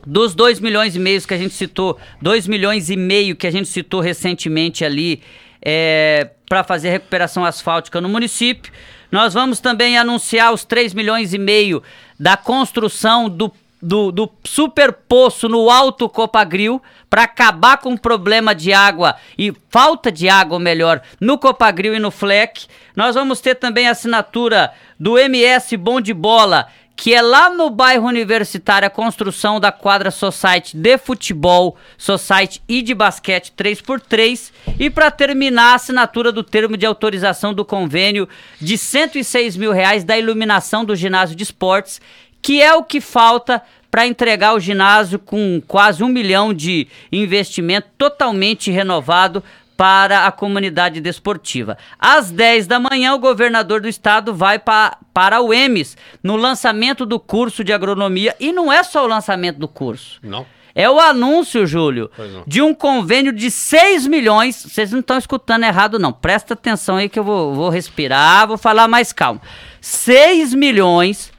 dos 2 milhões e meio que a gente citou, 2 milhões e meio que a gente citou recentemente ali é, para fazer recuperação asfáltica no município. Nós vamos também anunciar os 3 milhões e meio da construção do, do, do super poço no Alto Copagril para acabar com o problema de água e falta de água, melhor, no Copagril e no Fleck. Nós vamos ter também a assinatura do MS Bom de Bola que é lá no bairro Universitário a construção da quadra Society de futebol, Society e de basquete 3x3 e para terminar a assinatura do termo de autorização do convênio de 106 mil reais da iluminação do ginásio de esportes, que é o que falta para entregar o ginásio com quase um milhão de investimento totalmente renovado para a comunidade desportiva. Às 10 da manhã, o governador do estado vai pa, para o EMES no lançamento do curso de agronomia. E não é só o lançamento do curso. Não. É o anúncio, Júlio, de um convênio de 6 milhões. Vocês não estão escutando errado, não. Presta atenção aí que eu vou, vou respirar, vou falar mais calmo. 6 milhões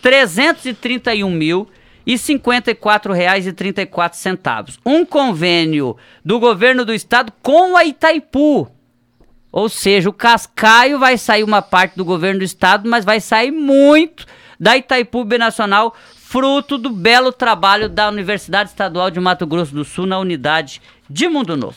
331 mil e R$ 54,34. Um convênio do governo do estado com a Itaipu. Ou seja, o Cascaio vai sair uma parte do governo do estado, mas vai sair muito da Itaipu Binacional, fruto do belo trabalho da Universidade Estadual de Mato Grosso do Sul na unidade de Mundo Novo.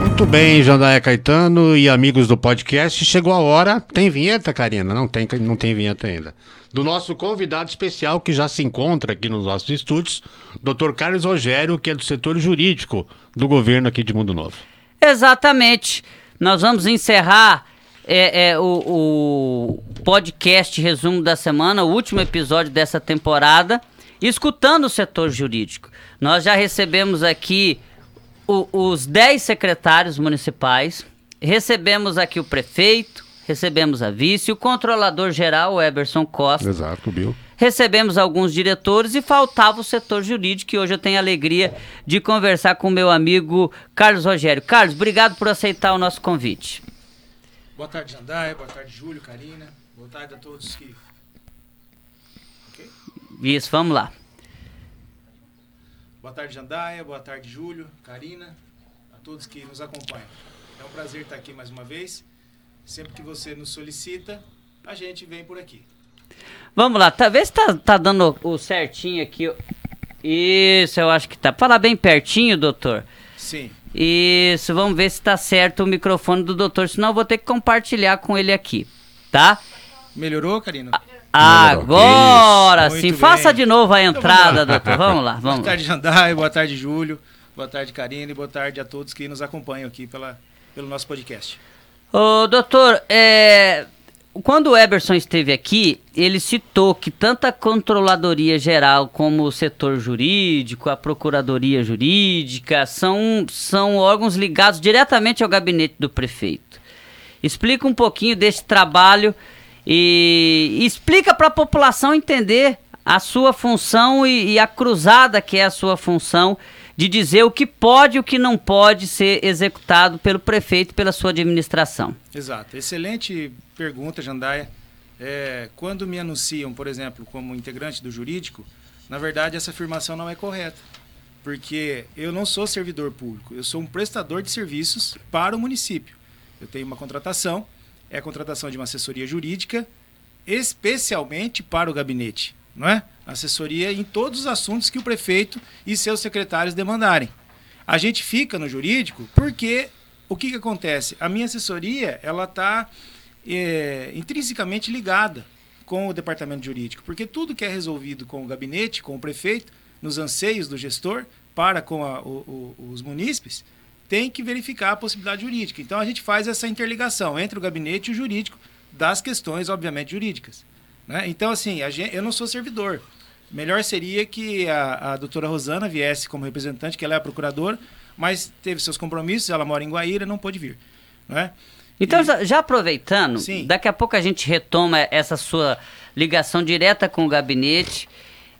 Muito bem, Jandaia Caetano e amigos do podcast. Chegou a hora. Tem vinheta, Karina? Não tem, não tem vinheta ainda do nosso convidado especial que já se encontra aqui nos nossos estúdios, Dr. Carlos Rogério, que é do setor jurídico do governo aqui de Mundo Novo. Exatamente. Nós vamos encerrar é, é, o, o podcast resumo da semana, o último episódio dessa temporada, escutando o setor jurídico. Nós já recebemos aqui o, os 10 secretários municipais, recebemos aqui o prefeito, recebemos a vice, o controlador geral, o Eberson Costa. Exato, Bill. Recebemos alguns diretores e faltava o setor jurídico, que hoje eu tenho a alegria de conversar com o meu amigo Carlos Rogério. Carlos, obrigado por aceitar o nosso convite. Boa tarde, Jandaia. Boa tarde, Júlio, Karina. Boa tarde a todos que. Okay? Isso, vamos lá. Boa tarde, Jandaia. Boa tarde, Júlio, Karina, a todos que nos acompanham. É um prazer estar aqui mais uma vez. Sempre que você nos solicita, a gente vem por aqui. Vamos lá, tá, vê se tá, tá dando o certinho aqui. Isso, eu acho que tá. Fala bem pertinho, doutor. Sim. Isso, vamos ver se tá certo o microfone do doutor, senão eu vou ter que compartilhar com ele aqui, tá? Melhorou, Karina? agora sim. Faça de novo a então entrada, então, doutor. Vamos lá, vamos Boa tarde, Jandai. Boa tarde, Júlio. Boa tarde, Karina. E boa tarde a todos que nos acompanham aqui pela, pelo nosso podcast. Ô, doutor, é, quando o Eberson esteve aqui, ele citou que tanto a Controladoria Geral como o setor jurídico, a Procuradoria Jurídica, são, são órgãos ligados diretamente ao gabinete do prefeito. Explica um pouquinho desse trabalho e, e explica para a população entender a sua função e, e a cruzada que é a sua função de dizer o que pode e o que não pode ser executado pelo prefeito pela sua administração. Exato. Excelente pergunta, Jandaia. É, quando me anunciam, por exemplo, como integrante do jurídico, na verdade essa afirmação não é correta. Porque eu não sou servidor público, eu sou um prestador de serviços para o município. Eu tenho uma contratação, é a contratação de uma assessoria jurídica, especialmente para o gabinete não é? Assessoria em todos os assuntos que o prefeito e seus secretários demandarem. A gente fica no jurídico porque o que, que acontece? A minha assessoria ela está é, intrinsecamente ligada com o departamento jurídico, porque tudo que é resolvido com o gabinete, com o prefeito, nos anseios do gestor para com a, o, o, os munícipes, tem que verificar a possibilidade jurídica. Então a gente faz essa interligação entre o gabinete e o jurídico das questões, obviamente, jurídicas. Né? Então, assim, gente, eu não sou servidor. Melhor seria que a, a doutora Rosana viesse como representante, que ela é a procuradora, mas teve seus compromissos, ela mora em Guaíra, não pôde vir. Né? Então, e... já aproveitando, Sim. daqui a pouco a gente retoma essa sua ligação direta com o gabinete.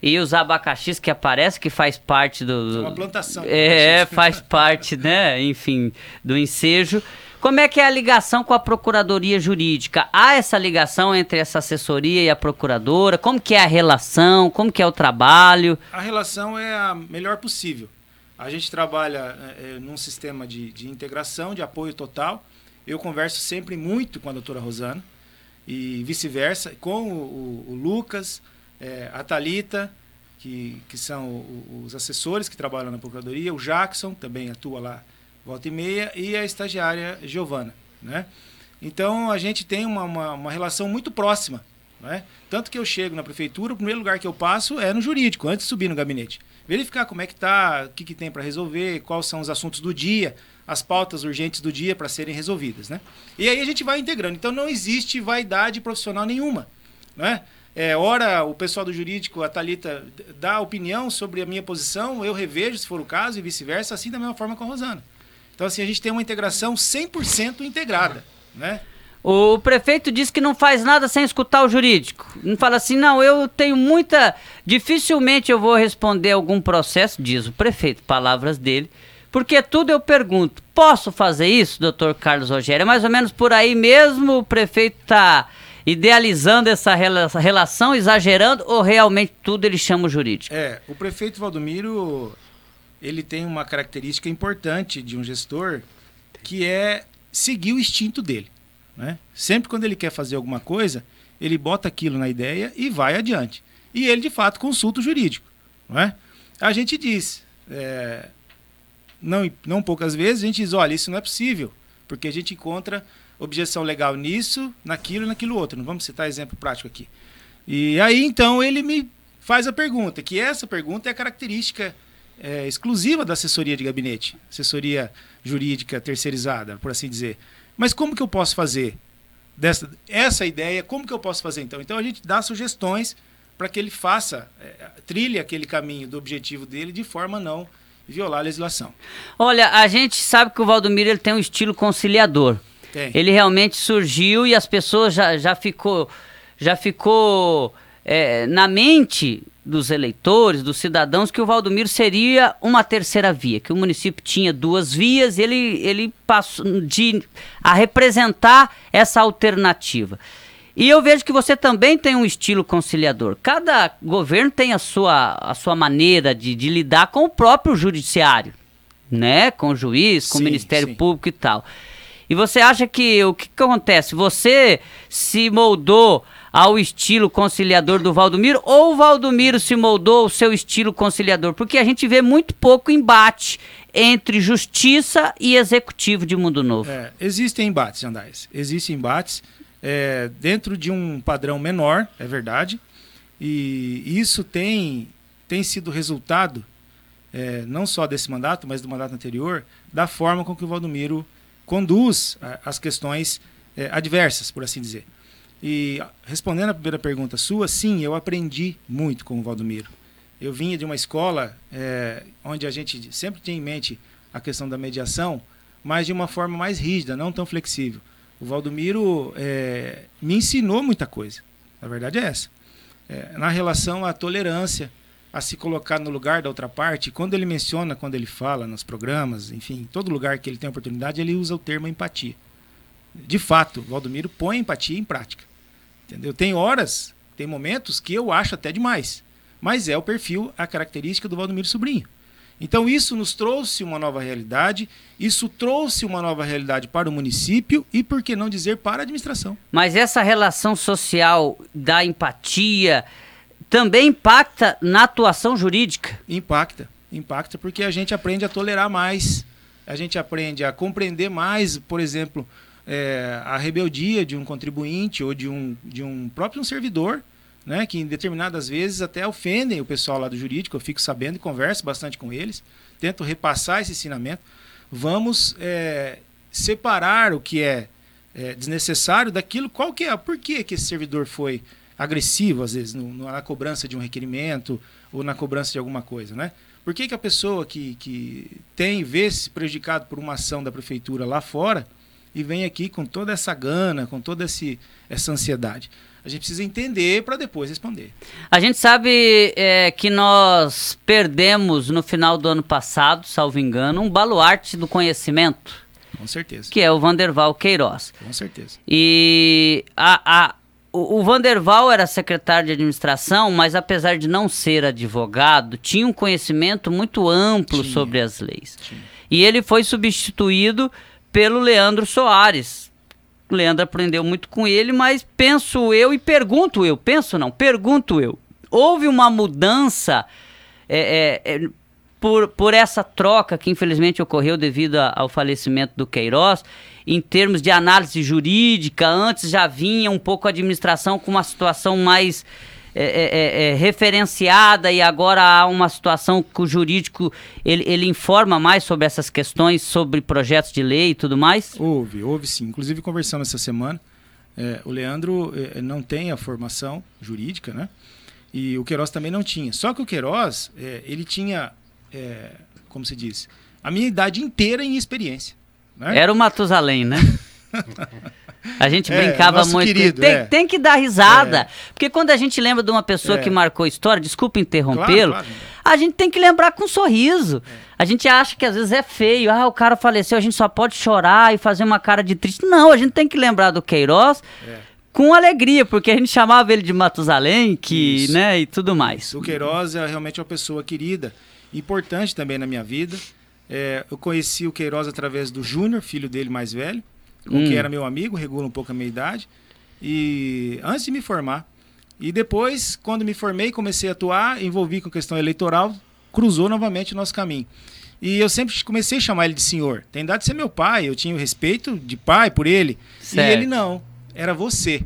e os abacaxis que aparece que faz parte do, do é uma plantação. É, faz parte, né? Enfim, do ensejo. Como é que é a ligação com a Procuradoria Jurídica? Há essa ligação entre essa assessoria e a procuradora? Como que é a relação? Como que é o trabalho? A relação é a melhor possível. A gente trabalha é, num sistema de, de integração, de apoio total. Eu converso sempre muito com a doutora Rosana e vice-versa, com o, o, o Lucas, é, a Talita, que, que são os assessores que trabalham na Procuradoria, o Jackson também atua lá volta e meia, e a estagiária Giovana. Né? Então a gente tem uma, uma, uma relação muito próxima. Né? Tanto que eu chego na prefeitura, o primeiro lugar que eu passo é no jurídico, antes de subir no gabinete. Verificar como é que está, o que, que tem para resolver, quais são os assuntos do dia, as pautas urgentes do dia para serem resolvidas. Né? E aí a gente vai integrando. Então não existe vaidade profissional nenhuma. Né? É, ora, o pessoal do jurídico, a Talita dá opinião sobre a minha posição, eu revejo, se for o caso, e vice-versa, assim da mesma forma com a Rosana. Então, assim, a gente tem uma integração 100% integrada, né? O prefeito diz que não faz nada sem escutar o jurídico. Não fala assim, não, eu tenho muita. Dificilmente eu vou responder algum processo, diz o prefeito, palavras dele. Porque tudo eu pergunto, posso fazer isso, doutor Carlos Rogério? É mais ou menos por aí mesmo o prefeito está idealizando essa relação, exagerando, ou realmente tudo ele chama o jurídico? É, o prefeito Valdomiro ele tem uma característica importante de um gestor que é seguir o instinto dele. Né? Sempre quando ele quer fazer alguma coisa, ele bota aquilo na ideia e vai adiante. E ele, de fato, consulta o jurídico. Não é? A gente diz, é, não, não poucas vezes, a gente diz, olha, isso não é possível, porque a gente encontra objeção legal nisso, naquilo e naquilo outro. Não vamos citar exemplo prático aqui. E aí, então, ele me faz a pergunta, que essa pergunta é a característica é, exclusiva da assessoria de gabinete, assessoria jurídica terceirizada, por assim dizer. Mas como que eu posso fazer dessa essa ideia? Como que eu posso fazer então? Então a gente dá sugestões para que ele faça, é, trilhe aquele caminho do objetivo dele de forma a não violar a legislação. Olha, a gente sabe que o Valdomiro ele tem um estilo conciliador. Tem. Ele realmente surgiu e as pessoas já, já ficou já ficou é, na mente dos eleitores, dos cidadãos, que o Valdomiro seria uma terceira via, que o município tinha duas vias, ele, ele passou de, a representar essa alternativa. E eu vejo que você também tem um estilo conciliador. Cada governo tem a sua, a sua maneira de, de lidar com o próprio judiciário, né? Com o juiz, com sim, o Ministério sim. Público e tal. E você acha que o que, que acontece? Você se moldou ao estilo conciliador do Valdomiro ou o Valdomiro se moldou ao seu estilo conciliador? Porque a gente vê muito pouco embate entre justiça e executivo de Mundo Novo. É, existem embates, Andais. Existem embates é, dentro de um padrão menor, é verdade. E isso tem, tem sido resultado, é, não só desse mandato, mas do mandato anterior, da forma com que o Valdomiro conduz a, as questões é, adversas, por assim dizer. E respondendo a primeira pergunta sua, sim, eu aprendi muito com o Valdomiro. Eu vinha de uma escola é, onde a gente sempre tinha em mente a questão da mediação, mas de uma forma mais rígida, não tão flexível. O Valdomiro é, me ensinou muita coisa. A verdade é essa. É, na relação à tolerância, a se colocar no lugar da outra parte, quando ele menciona, quando ele fala nos programas, enfim, todo lugar que ele tem oportunidade, ele usa o termo empatia de fato, Valdomiro põe empatia em prática. Entendeu? Tem horas, tem momentos que eu acho até demais. Mas é o perfil, a característica do Valdomiro Sobrinho. Então isso nos trouxe uma nova realidade, isso trouxe uma nova realidade para o município e, por que não dizer, para a administração. Mas essa relação social da empatia também impacta na atuação jurídica? Impacta, impacta porque a gente aprende a tolerar mais, a gente aprende a compreender mais, por exemplo, é, a rebeldia de um contribuinte ou de um, de um próprio um servidor, né, que em determinadas vezes até ofendem o pessoal lá do jurídico, eu fico sabendo e converso bastante com eles, tento repassar esse ensinamento. Vamos é, separar o que é, é, desnecessário daquilo, qual que é, por que, que esse servidor foi agressivo, às vezes, no, na cobrança de um requerimento ou na cobrança de alguma coisa, né? Por que, que a pessoa que, que tem, vê-se prejudicado por uma ação da prefeitura lá fora, e vem aqui com toda essa gana, com toda esse, essa ansiedade. A gente precisa entender para depois responder. A gente sabe é, que nós perdemos no final do ano passado, salvo engano, um baluarte do conhecimento. Com certeza. Que é o Vanderval Queiroz. Com certeza. E a, a, o, Vanderval era secretário de administração, mas apesar de não ser advogado, tinha um conhecimento muito amplo tinha. sobre as leis. Tinha. E ele foi substituído pelo Leandro Soares, o Leandro aprendeu muito com ele, mas penso eu e pergunto eu, penso não, pergunto eu. Houve uma mudança é, é, é, por, por essa troca que infelizmente ocorreu devido a, ao falecimento do Queiroz, em termos de análise jurídica, antes já vinha um pouco a administração com uma situação mais é é, é, é, referenciada e agora há uma situação que o jurídico ele, ele informa mais sobre essas questões, sobre projetos de lei e tudo mais? Houve, houve sim. Inclusive conversamos essa semana. É, o Leandro não tem a formação jurídica, né? E o Queiroz também não tinha. Só que o Queiroz, ele tinha, como se diz, a minha idade inteira em experiência. Né? Era o Matusalém, né? <laughs> A gente é, brincava muito. Querido, tem, é. tem, que dar risada. É. Porque quando a gente lembra de uma pessoa que é. marcou história, desculpa interrompê-lo, claro, claro. a gente tem que lembrar com um sorriso. A gente acha que às vezes é feio. Ah, o cara faleceu, a gente só pode chorar e fazer uma cara de triste. Não, a gente tem que lembrar do Queiroz é. com alegria, porque a gente chamava ele de Matusalém, que, Isso. né, e tudo mais. O Queiroz é realmente uma pessoa querida, importante também na minha vida. É, eu conheci o Queiroz através do Júnior, filho dele mais velho com hum. que era meu amigo, regula um pouco a minha idade. E antes de me formar. E depois, quando me formei, comecei a atuar, envolvi com questão eleitoral, cruzou novamente o nosso caminho. E eu sempre comecei a chamar ele de senhor. Tem dado de ser meu pai, eu tinha o respeito de pai por ele. Certo. E ele não, era você.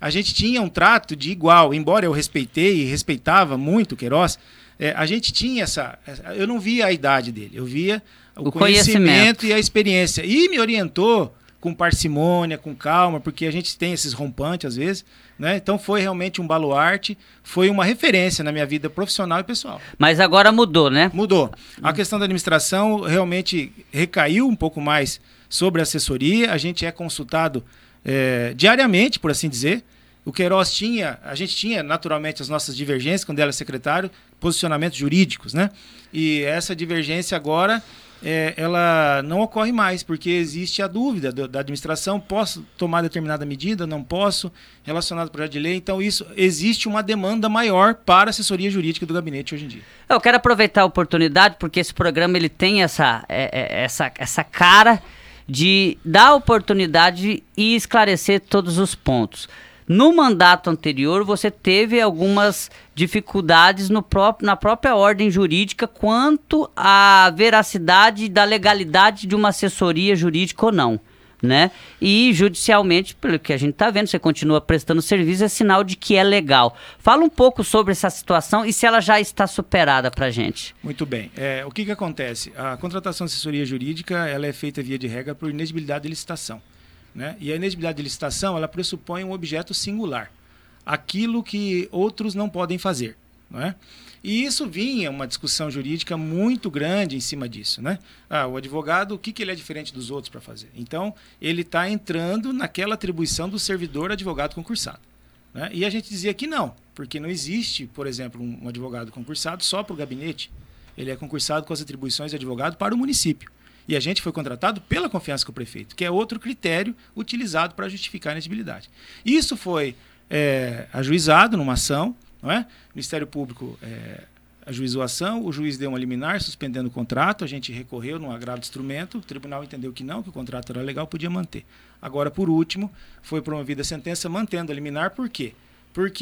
A gente tinha um trato de igual, embora eu respeitei e respeitava muito o Queiroz, é, a gente tinha essa. Eu não via a idade dele, eu via o, o conhecimento, conhecimento e a experiência. E me orientou com parcimônia, com calma, porque a gente tem esses rompantes às vezes, né? Então foi realmente um baluarte, foi uma referência na minha vida profissional e pessoal. Mas agora mudou, né? Mudou. A questão da administração realmente recaiu um pouco mais sobre a assessoria, a gente é consultado é, diariamente, por assim dizer. O Queiroz tinha, a gente tinha naturalmente as nossas divergências quando era secretário, posicionamentos jurídicos, né? E essa divergência agora é, ela não ocorre mais, porque existe a dúvida do, da administração, posso tomar determinada medida, não posso, relacionado ao projeto de lei. Então, isso existe uma demanda maior para a assessoria jurídica do gabinete hoje em dia. Eu quero aproveitar a oportunidade, porque esse programa ele tem essa, é, é, essa, essa cara de dar oportunidade e esclarecer todos os pontos. No mandato anterior, você teve algumas dificuldades no próprio, na própria ordem jurídica quanto à veracidade da legalidade de uma assessoria jurídica ou não. Né? E judicialmente, pelo que a gente está vendo, você continua prestando serviço, é sinal de que é legal. Fala um pouco sobre essa situação e se ela já está superada para a gente. Muito bem. É, o que, que acontece? A contratação de assessoria jurídica ela é feita via de regra por inexigibilidade de licitação. Né? E a inexigibilidade de licitação ela pressupõe um objeto singular, aquilo que outros não podem fazer. Não é? E isso vinha uma discussão jurídica muito grande em cima disso. Né? Ah, o advogado, o que, que ele é diferente dos outros para fazer? Então, ele está entrando naquela atribuição do servidor advogado concursado. Né? E a gente dizia que não, porque não existe, por exemplo, um, advogado concursado só para o gabinete. Ele é concursado com as atribuições de advogado para o município. E a gente foi contratado pela confiança com o prefeito, que é outro critério utilizado para justificar a inelegibilidade. Isso foi é, ajuizado numa ação, não é? O Ministério Público é, ajuizou a ação, o juiz deu uma liminar suspendendo o contrato, a gente recorreu no agravo de instrumento, o tribunal entendeu que não, que o contrato era legal, podia manter. Agora, por último, foi promovida a sentença mantendo a liminar, por quê? porque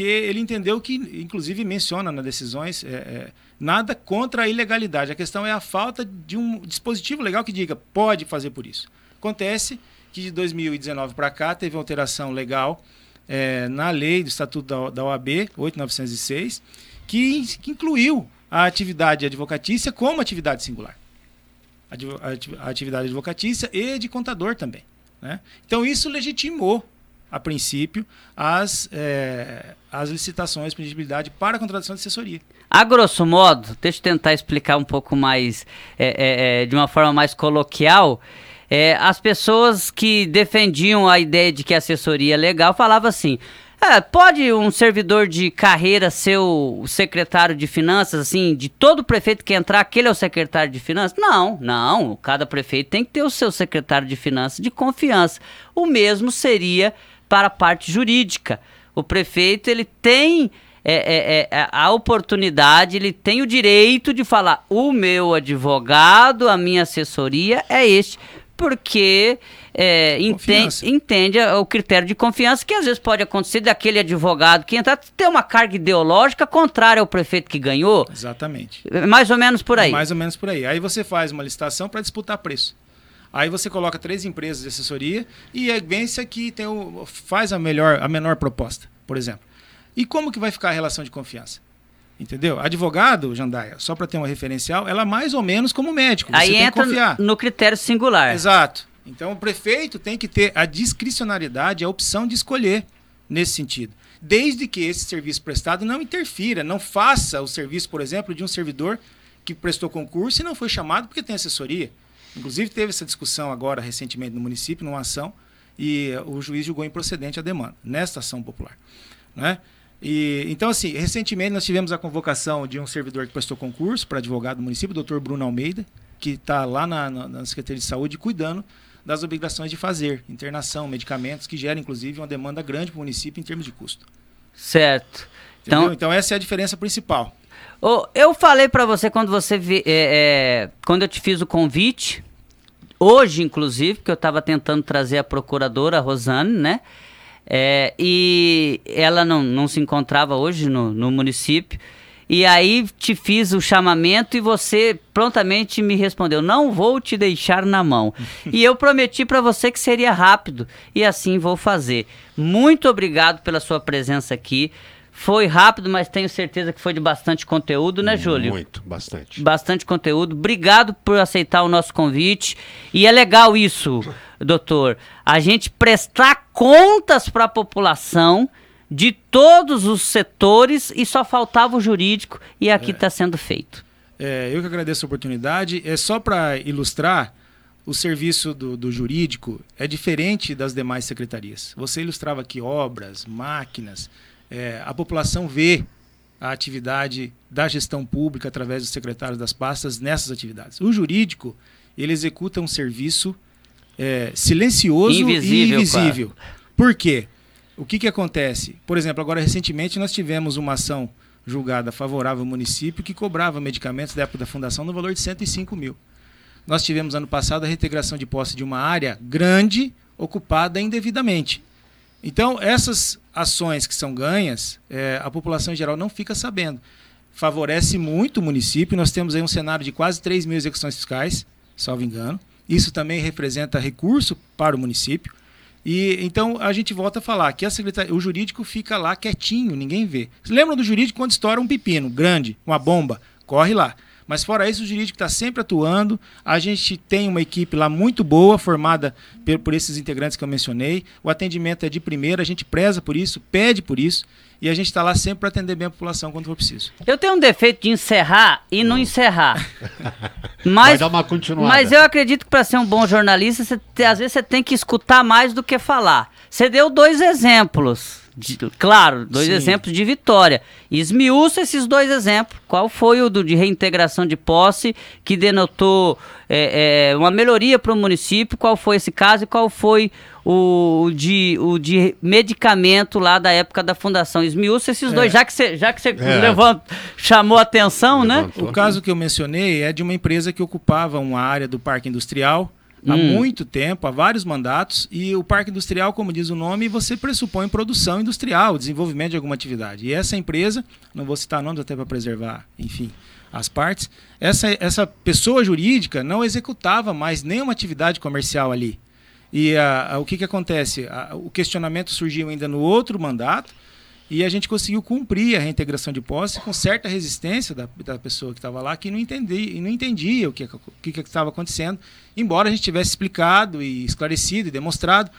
ele entendeu que, inclusive, menciona nas decisões é, é, nada contra a ilegalidade. A questão é a falta de um dispositivo legal que diga pode fazer por isso. Acontece que de 2019 para cá teve alteração legal é, na lei do Estatuto da, da OAB 8906 que, que incluiu a atividade advocatícia como atividade singular. A atividade advocatícia e de contador também. Né? Então isso legitimou a princípio, as, é, as licitações de para a contratação de assessoria. A grosso modo, deixa eu tentar explicar um pouco mais, é, é, de uma forma mais coloquial, as pessoas que defendiam a ideia de que assessoria é legal falavam assim: é, pode um servidor de carreira ser o secretário de finanças, assim, de todo prefeito que entrar, aquele é o secretário de finanças? Não, não. Cada prefeito tem que ter o seu secretário de finanças de confiança. O mesmo seria para a parte jurídica. O prefeito, ele tem é, é, é, a oportunidade, ele tem o direito de falar: o meu advogado, a minha assessoria é este porque é, entende, entende, o critério de confiança, que às vezes pode acontecer daquele advogado que entra ter uma carga ideológica contrária ao prefeito que ganhou. Exatamente. É mais ou menos por aí. Mais ou menos por aí. Aí você faz uma licitação para disputar preço. Aí você coloca três empresas de assessoria e vence a que tem o, faz a melhor, a menor proposta, por exemplo. E como que vai ficar a relação de confiança? Entendeu? Advogado, Jandaia, só para ter uma referencial, ela é mais ou menos como médico. Você Aí tem entra no critério singular. Exato. Então o prefeito tem que ter a discricionariedade, a opção de escolher nesse sentido. Desde que esse serviço prestado não interfira, não faça o serviço, por exemplo, de um servidor que prestou concurso e não foi chamado porque tem assessoria. Inclusive teve essa discussão agora recentemente no município, numa ação, e o juiz julgou improcedente a demanda, nesta ação popular. Né? E, então, assim, recentemente nós tivemos a convocação de um servidor que prestou concurso para advogado do município, o doutor Bruno Almeida, que está lá na, na, na, Secretaria de Saúde cuidando das obrigações de fazer internação, medicamentos, que gera, inclusive, uma demanda grande para o município em termos de custo. Certo. Então, então, essa é a diferença principal. Oh, eu falei para você quando você vi, é, é, quando eu te fiz o convite, hoje, inclusive, que eu estava tentando trazer a procuradora, a Rosane, né? É, e ela não, não se encontrava hoje no, no município. E aí te fiz o chamamento e você prontamente me respondeu: "Não vou te deixar na mão". <laughs> e eu prometi para você que seria rápido e assim vou fazer. Muito obrigado pela sua presença aqui. Foi rápido, mas tenho certeza que foi de bastante conteúdo, né, Júlio? Muito, bastante. Bastante conteúdo. Obrigado por aceitar o nosso convite. E é legal isso, doutor. A gente prestar contas para a população de todos os setores e só faltava o jurídico e aqui está é. sendo feito. É, eu que agradeço a oportunidade. É só para ilustrar, o serviço do, do, jurídico é diferente das demais secretarias. Você ilustrava aqui obras, máquinas, é, a população vê a atividade da gestão pública através dos secretários das pastas nessas atividades. O jurídico, ele executa um serviço é, silencioso invisível, e invisível. Por quê? O que, que acontece? Por exemplo, agora recentemente nós tivemos uma ação julgada favorável ao município que cobrava medicamentos da época da fundação no valor de 105 mil. Nós tivemos ano passado a reintegração de posse de uma área grande ocupada indevidamente. Então, essas ações que são ganhas, é, a população em geral não fica sabendo. Favorece muito o município. Nós temos aí um cenário de quase 3 mil execuções fiscais, salvo engano. Isso também representa recurso para o município. E então a gente volta a falar que a secretaria, o jurídico fica lá quietinho, ninguém vê. Lembra do jurídico quando estoura um pepino grande, uma bomba? Corre lá. Mas fora isso, o jurídico está sempre atuando. A gente tem uma equipe lá muito boa, formada por, por esses integrantes que eu mencionei. O atendimento é de primeira, a gente preza por isso, pede por isso. E a gente está lá sempre para atender bem a população quando for preciso. Eu tenho um defeito de encerrar e não, não encerrar. <laughs> mas, Vai dar uma continuada. Mas eu acredito que para ser um bom jornalista, você, às vezes você tem que escutar mais do que falar. Você deu dois exemplos de, claro, dois Sim. exemplos de vitória. Esmiuça esses dois exemplos. Qual foi o do, de reintegração de posse que denotou é, é, uma melhoria para o município? Qual foi esse caso e qual foi o, de, o de medicamento lá da época da fundação? Esmiuça esses é. dois, já que você já que você é. levant, chamou a atenção, né? O caso que eu mencionei é de uma empresa que ocupava uma área do parque industrial há hum. muito tempo, há vários mandatos, e o parque industrial, como diz o nome, você pressupõe produção industrial, desenvolvimento de alguma atividade. E essa empresa, não vou citar nomes até para preservar, enfim, as partes, essa, essa pessoa jurídica não executava mais nenhuma atividade comercial ali. E a, a, o que, que acontece? A, o questionamento surgiu ainda no outro mandato, e a gente conseguiu cumprir a reintegração de posse com certa resistência da, da pessoa que estava lá, que não entendia, não entendia o que estava acontecendo, embora a gente tivesse explicado e esclarecido e demonstrado.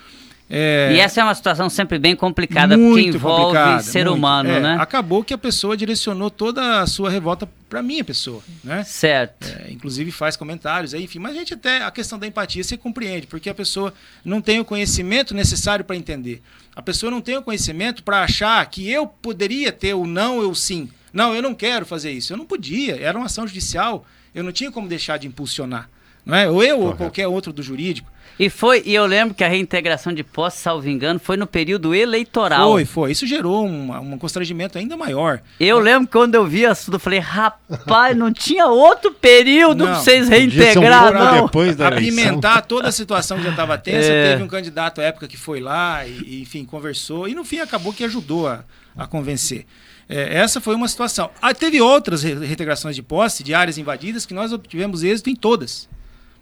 É, e essa é uma situação sempre bem complicada, porque envolve ser muito. humano, é, né? Acabou que a pessoa direcionou toda a sua revolta para minha pessoa, né? Certo. É, inclusive faz comentários, aí, enfim. Mas a gente até, a questão da empatia, você compreende, porque a pessoa não tem o conhecimento necessário para entender. A pessoa não tem o conhecimento para achar que eu poderia ter o não ou o sim. Não, eu não quero fazer isso. Eu não podia, era uma ação judicial, eu não tinha como deixar de impulsionar. Não é? Ou eu Correto. ou qualquer outro do jurídico. E foi, e eu lembro que a reintegração de posse, salvo engano, foi no período eleitoral. Foi, foi. Isso gerou um, um constrangimento ainda maior. Eu lembro que quando eu vi isso, eu falei, rapaz, não tinha outro período para vocês reintegrar, não. Depois da Apimentar toda a situação que já estava tensa. É. Teve um candidato à época que foi lá e, e, enfim, conversou. E no fim acabou que ajudou a, a convencer. É, essa foi uma situação. Ah, teve outras reintegrações de posse de áreas invadidas que nós obtivemos êxito em todas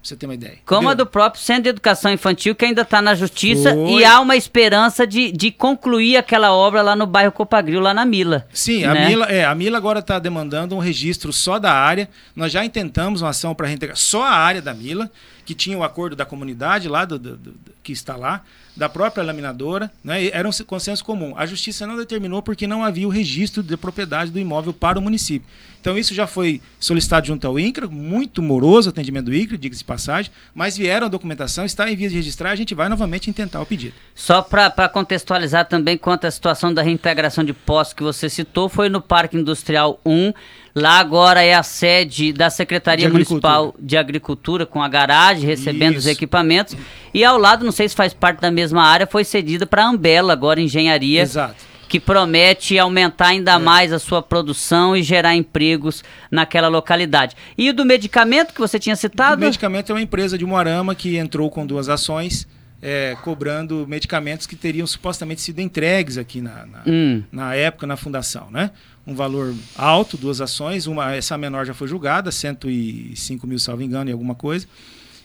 você ter uma ideia. Como Entendeu? a do próprio Centro de Educação Infantil, que ainda está na justiça Foi. e há uma esperança de, de concluir aquela obra lá no bairro Copagril, lá na Mila. Sim, né? a, Mila, é, a Mila agora está demandando um registro só da área. Nós já intentamos uma ação para reintegrar só a área da Mila, que tinha o acordo da comunidade lá, do, do, do que está lá da própria laminadora, né? era um consenso comum. A justiça não determinou porque não havia o registro de propriedade do imóvel para o município. Então isso já foi solicitado junto ao INCRA, muito moroso o atendimento do INCRA, diga-se de passagem, mas vieram a documentação, está em vias de registrar, a gente vai novamente tentar o pedido. Só para contextualizar também quanto à situação da reintegração de postos que você citou, foi no Parque Industrial 1, Lá agora é a sede da Secretaria de Municipal de Agricultura, com a garagem, recebendo Isso. os equipamentos. E ao lado, não sei se faz parte da mesma área, foi cedida para a Ambela, agora engenharia. Exato que promete aumentar ainda é. mais a sua produção e gerar empregos naquela localidade. E do medicamento que você tinha citado? O medicamento é uma empresa de Moarama que entrou com duas ações. É, cobrando medicamentos que teriam supostamente sido entregues aqui na, na, hum. na época na fundação, né? Um valor alto, duas ações. Uma, essa menor já foi julgada, 105 mil, salvo engano, e alguma coisa.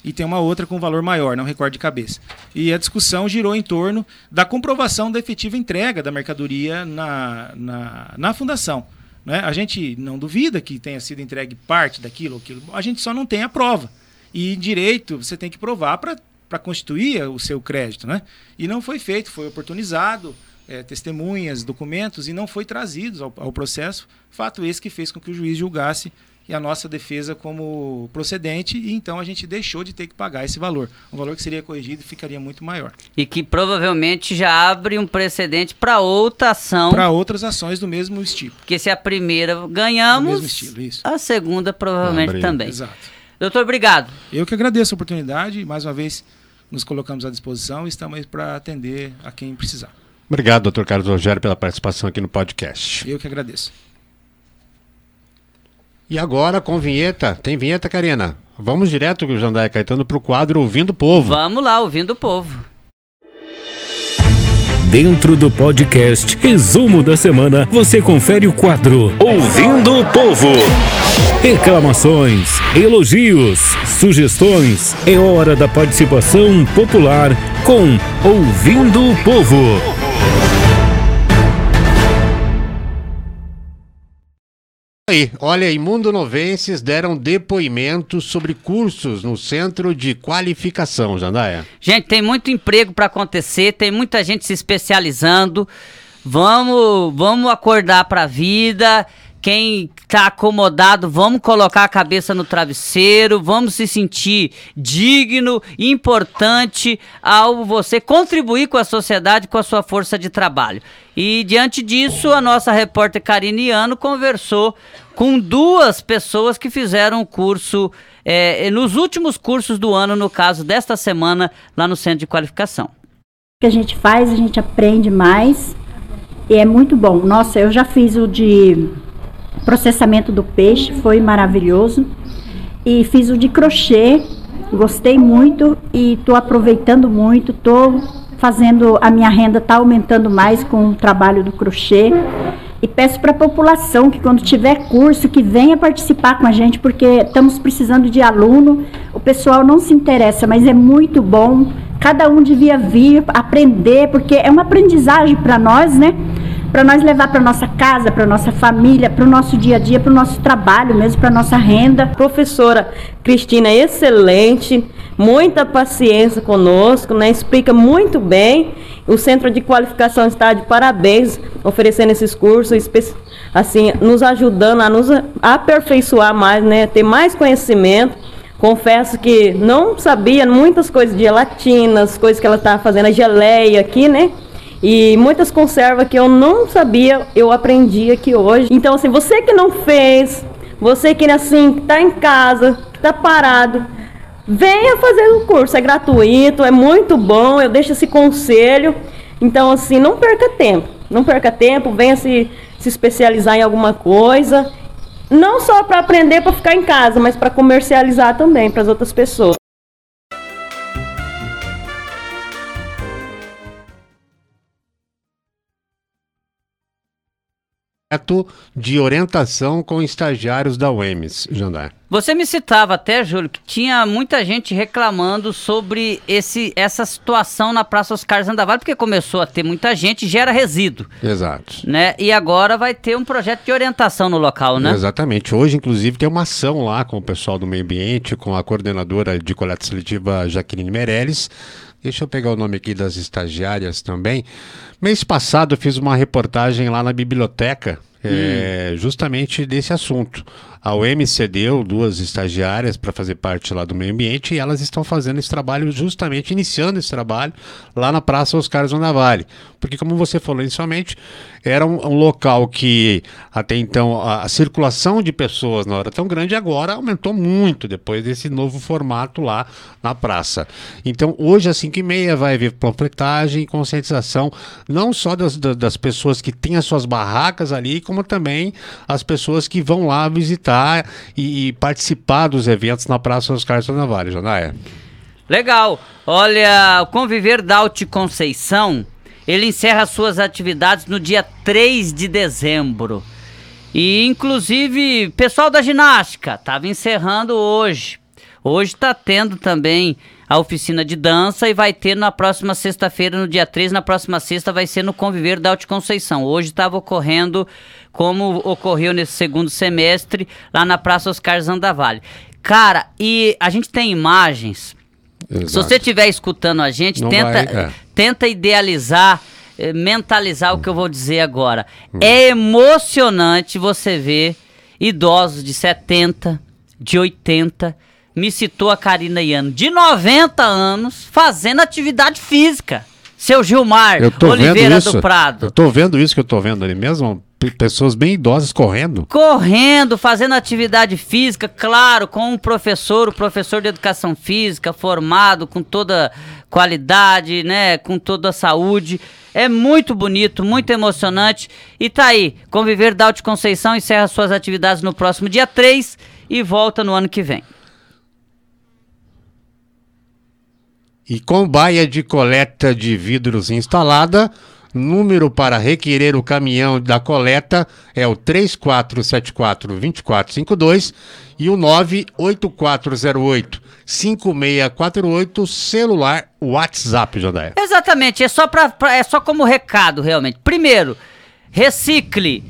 E tem uma outra com valor maior, não recordo de cabeça. E a discussão girou em torno da comprovação da efetiva entrega da mercadoria na, na, na fundação. Né? A gente não duvida que tenha sido entregue parte daquilo ou aquilo, a gente só não tem a prova. E direito você tem que provar para constituir o seu crédito. Né? E não foi feito, foi oportunizado é, testemunhas, documentos e não foi trazidos ao, ao, processo. Fato esse que fez com que o juiz julgasse e a nossa defesa como procedente e então a gente deixou de ter que pagar esse valor. Um valor que seria corrigido e ficaria muito maior. E que provavelmente já abre um precedente para outra ação. Para outras ações do mesmo estilo. Porque se a primeira ganhamos, estilo, a segunda provavelmente também. Exato. Doutor, obrigado. Eu que agradeço a oportunidade. Mais uma vez, nos colocamos à disposição e estamos para atender a quem precisar. Obrigado, doutor Carlos Rogério, pela participação aqui no podcast. Eu que agradeço. E agora, com vinheta, tem vinheta, Karina? Vamos direto, Jandaia Caetano, para o quadro Ouvindo o Povo. Vamos lá, Ouvindo o Povo. Dentro do podcast Resumo da Semana, você confere o quadro Ouvindo o Povo. Reclamações, elogios, sugestões. É hora da participação popular com Ouvindo o Povo. Aí, olha, Imundo Novenses deram depoimentos sobre cursos no Centro de Qualificação, Jandaia. Gente, tem muito emprego para acontecer, tem muita gente se especializando. Vamos, vamos acordar para a vida. Quem está acomodado, vamos colocar a cabeça no travesseiro, vamos se sentir digno, importante ao você contribuir com a sociedade com a sua força de trabalho. E diante disso, a nossa repórter Cariniano conversou com duas pessoas que fizeram o curso é, nos últimos cursos do ano, no caso desta semana, lá no Centro de Qualificação. O que a gente faz, a gente aprende mais e é muito bom. Nossa, eu já fiz o de processamento do peixe, foi maravilhoso. E fiz o de crochê, gostei muito e estou aproveitando muito, estou fazendo a minha renda está aumentando mais com o trabalho do crochê. E peço para a população que quando tiver curso que venha participar com a gente, porque estamos precisando de aluno. O pessoal não se interessa, mas é muito bom. Cada um devia vir aprender, porque é uma aprendizagem para nós, né? Para nós levar para nossa casa, para nossa família, para o nosso dia a dia, para o nosso trabalho mesmo, para nossa renda. Professora Cristina, excelente, muita paciência conosco, né? Explica muito bem. O Centro de Qualificação está de parabéns, oferecendo esses cursos, assim, nos ajudando a nos aperfeiçoar mais, né? Ter mais conhecimento. Confesso que não sabia muitas coisas de gelatinas, coisas que ela estava fazendo, a geleia aqui, né? E muitas conservas que eu não sabia, eu aprendi aqui hoje. Então, assim, você que não fez, você que assim está em casa, está parado, venha fazer o curso. É gratuito, é muito bom. Eu deixo esse conselho. Então, assim, não perca tempo. Não perca tempo, venha se, se especializar em alguma coisa. Não só para aprender para ficar em casa, mas para comercializar também para as outras pessoas. De orientação com estagiários da UEMS, Jandar. Você me citava até, Júlio, que tinha muita gente reclamando sobre esse, essa situação na Praça Oscar Zandavalli, porque começou a ter muita gente e gera resíduo. Exato. Né? E agora vai ter um projeto de orientação no local, né? Exatamente. Hoje, inclusive, tem uma ação lá com o pessoal do meio ambiente, com a coordenadora de coleta seletiva Jaqueline Meirelles. Deixa eu pegar o nome aqui das estagiárias também. Mês passado eu fiz uma reportagem lá na biblioteca, é, justamente desse assunto. A UEM cedeu duas estagiárias para fazer parte lá do meio ambiente e elas estão fazendo esse trabalho, justamente iniciando esse trabalho lá na Praça Oscar Zonavale. Porque, como você falou inicialmente, era um, um, local que até então a, a, circulação de pessoas não era tão grande, agora aumentou muito depois desse novo formato lá na praça. Então, hoje às 5h30 vai haver panfletagem e conscientização, não só das, das pessoas que têm as suas barracas ali, como também as pessoas que vão lá visitar e, e participar dos eventos na Praça Oscar Navarro, Jonaia. Legal. Olha, o Conviver da Alti Conceição ele encerra suas atividades no dia 3 de dezembro. E inclusive, pessoal da ginástica estava encerrando hoje. Hoje está tendo também a oficina de dança e vai ter na próxima sexta-feira, no dia 3, na próxima sexta vai ser no Conviver da Alto Conceição. Hoje estava ocorrendo como ocorreu nesse segundo semestre lá na Praça Oscar Zandavalli. Cara, e a gente tem imagens Exato. Se você estiver escutando a gente, tenta, vai, é. tenta idealizar, eh, mentalizar o que eu vou dizer agora. Hum. É emocionante você ver idosos de 70, de 80, me citou a Karina Iano, de 90 anos, fazendo atividade física. Seu Gilmar Oliveira do Prado. Eu tô vendo isso que eu tô vendo ali mesmo pessoas bem idosas correndo? Correndo, fazendo atividade física, claro, com um professor, o professor de educação física, formado com toda qualidade, né, com toda a saúde. É muito bonito, muito emocionante. E tá aí, Conviver da Alto Conceição encerra suas atividades no próximo dia 3 e volta no ano que vem. E com baia de coleta de vidros instalada, Número para requerer o caminhão da coleta é o 3474-2452 e o 98408 5648 celular WhatsApp, Jodaia. Exatamente, é só, pra, pra, é só como recado, realmente. Primeiro, recicle.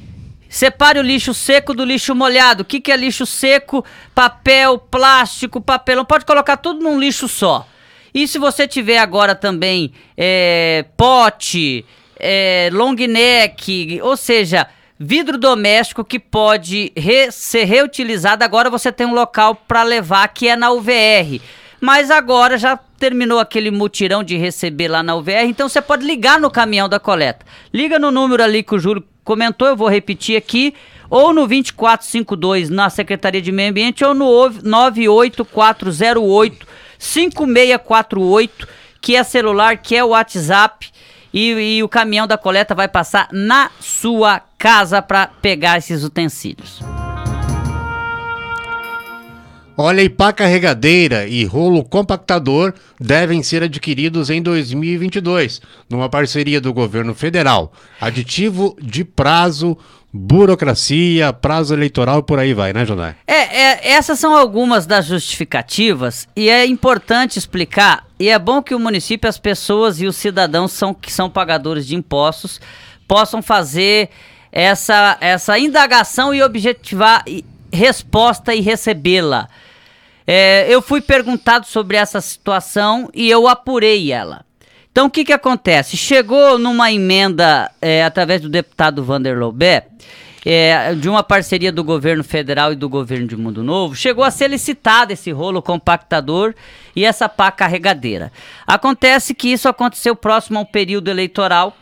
Separe o lixo seco do lixo molhado. O que, que é lixo seco? Papel, plástico, papelão. Pode colocar tudo num lixo só. E se você tiver agora também é, pote, é, long neck, ou seja, vidro doméstico que pode re ser reutilizado. Agora você tem um local para levar que é na UVR. Mas agora já terminou aquele mutirão de receber lá na UVR, então você pode ligar no caminhão da coleta. Liga no número ali que o Júlio comentou, eu vou repetir aqui, ou no 2452 na Secretaria de Meio Ambiente ou no 98408 5648, que é celular, que é o WhatsApp e, e o caminhão da coleta vai passar na sua casa para pegar esses utensílios. Olha, e pá carregadeira e rolo compactador devem ser adquiridos em 2022, numa parceria do governo federal. Aditivo de prazo burocracia, prazo eleitoral e por aí vai, né, Jonai? É, é, essas são algumas das justificativas e é importante explicar, e é bom que o município, as pessoas e os cidadãos são, que são pagadores de impostos possam fazer essa, essa indagação e objetivar resposta e recebê-la. É, eu fui perguntado sobre essa situação e eu apurei ela. Então o que, que acontece? Chegou numa emenda é, através do deputado Vander Lobé, é, de uma parceria do governo federal e do governo de Mundo Novo, chegou a ser licitado esse rolo compactador e essa pá carregadeira. Acontece que isso aconteceu próximo ao período eleitoral.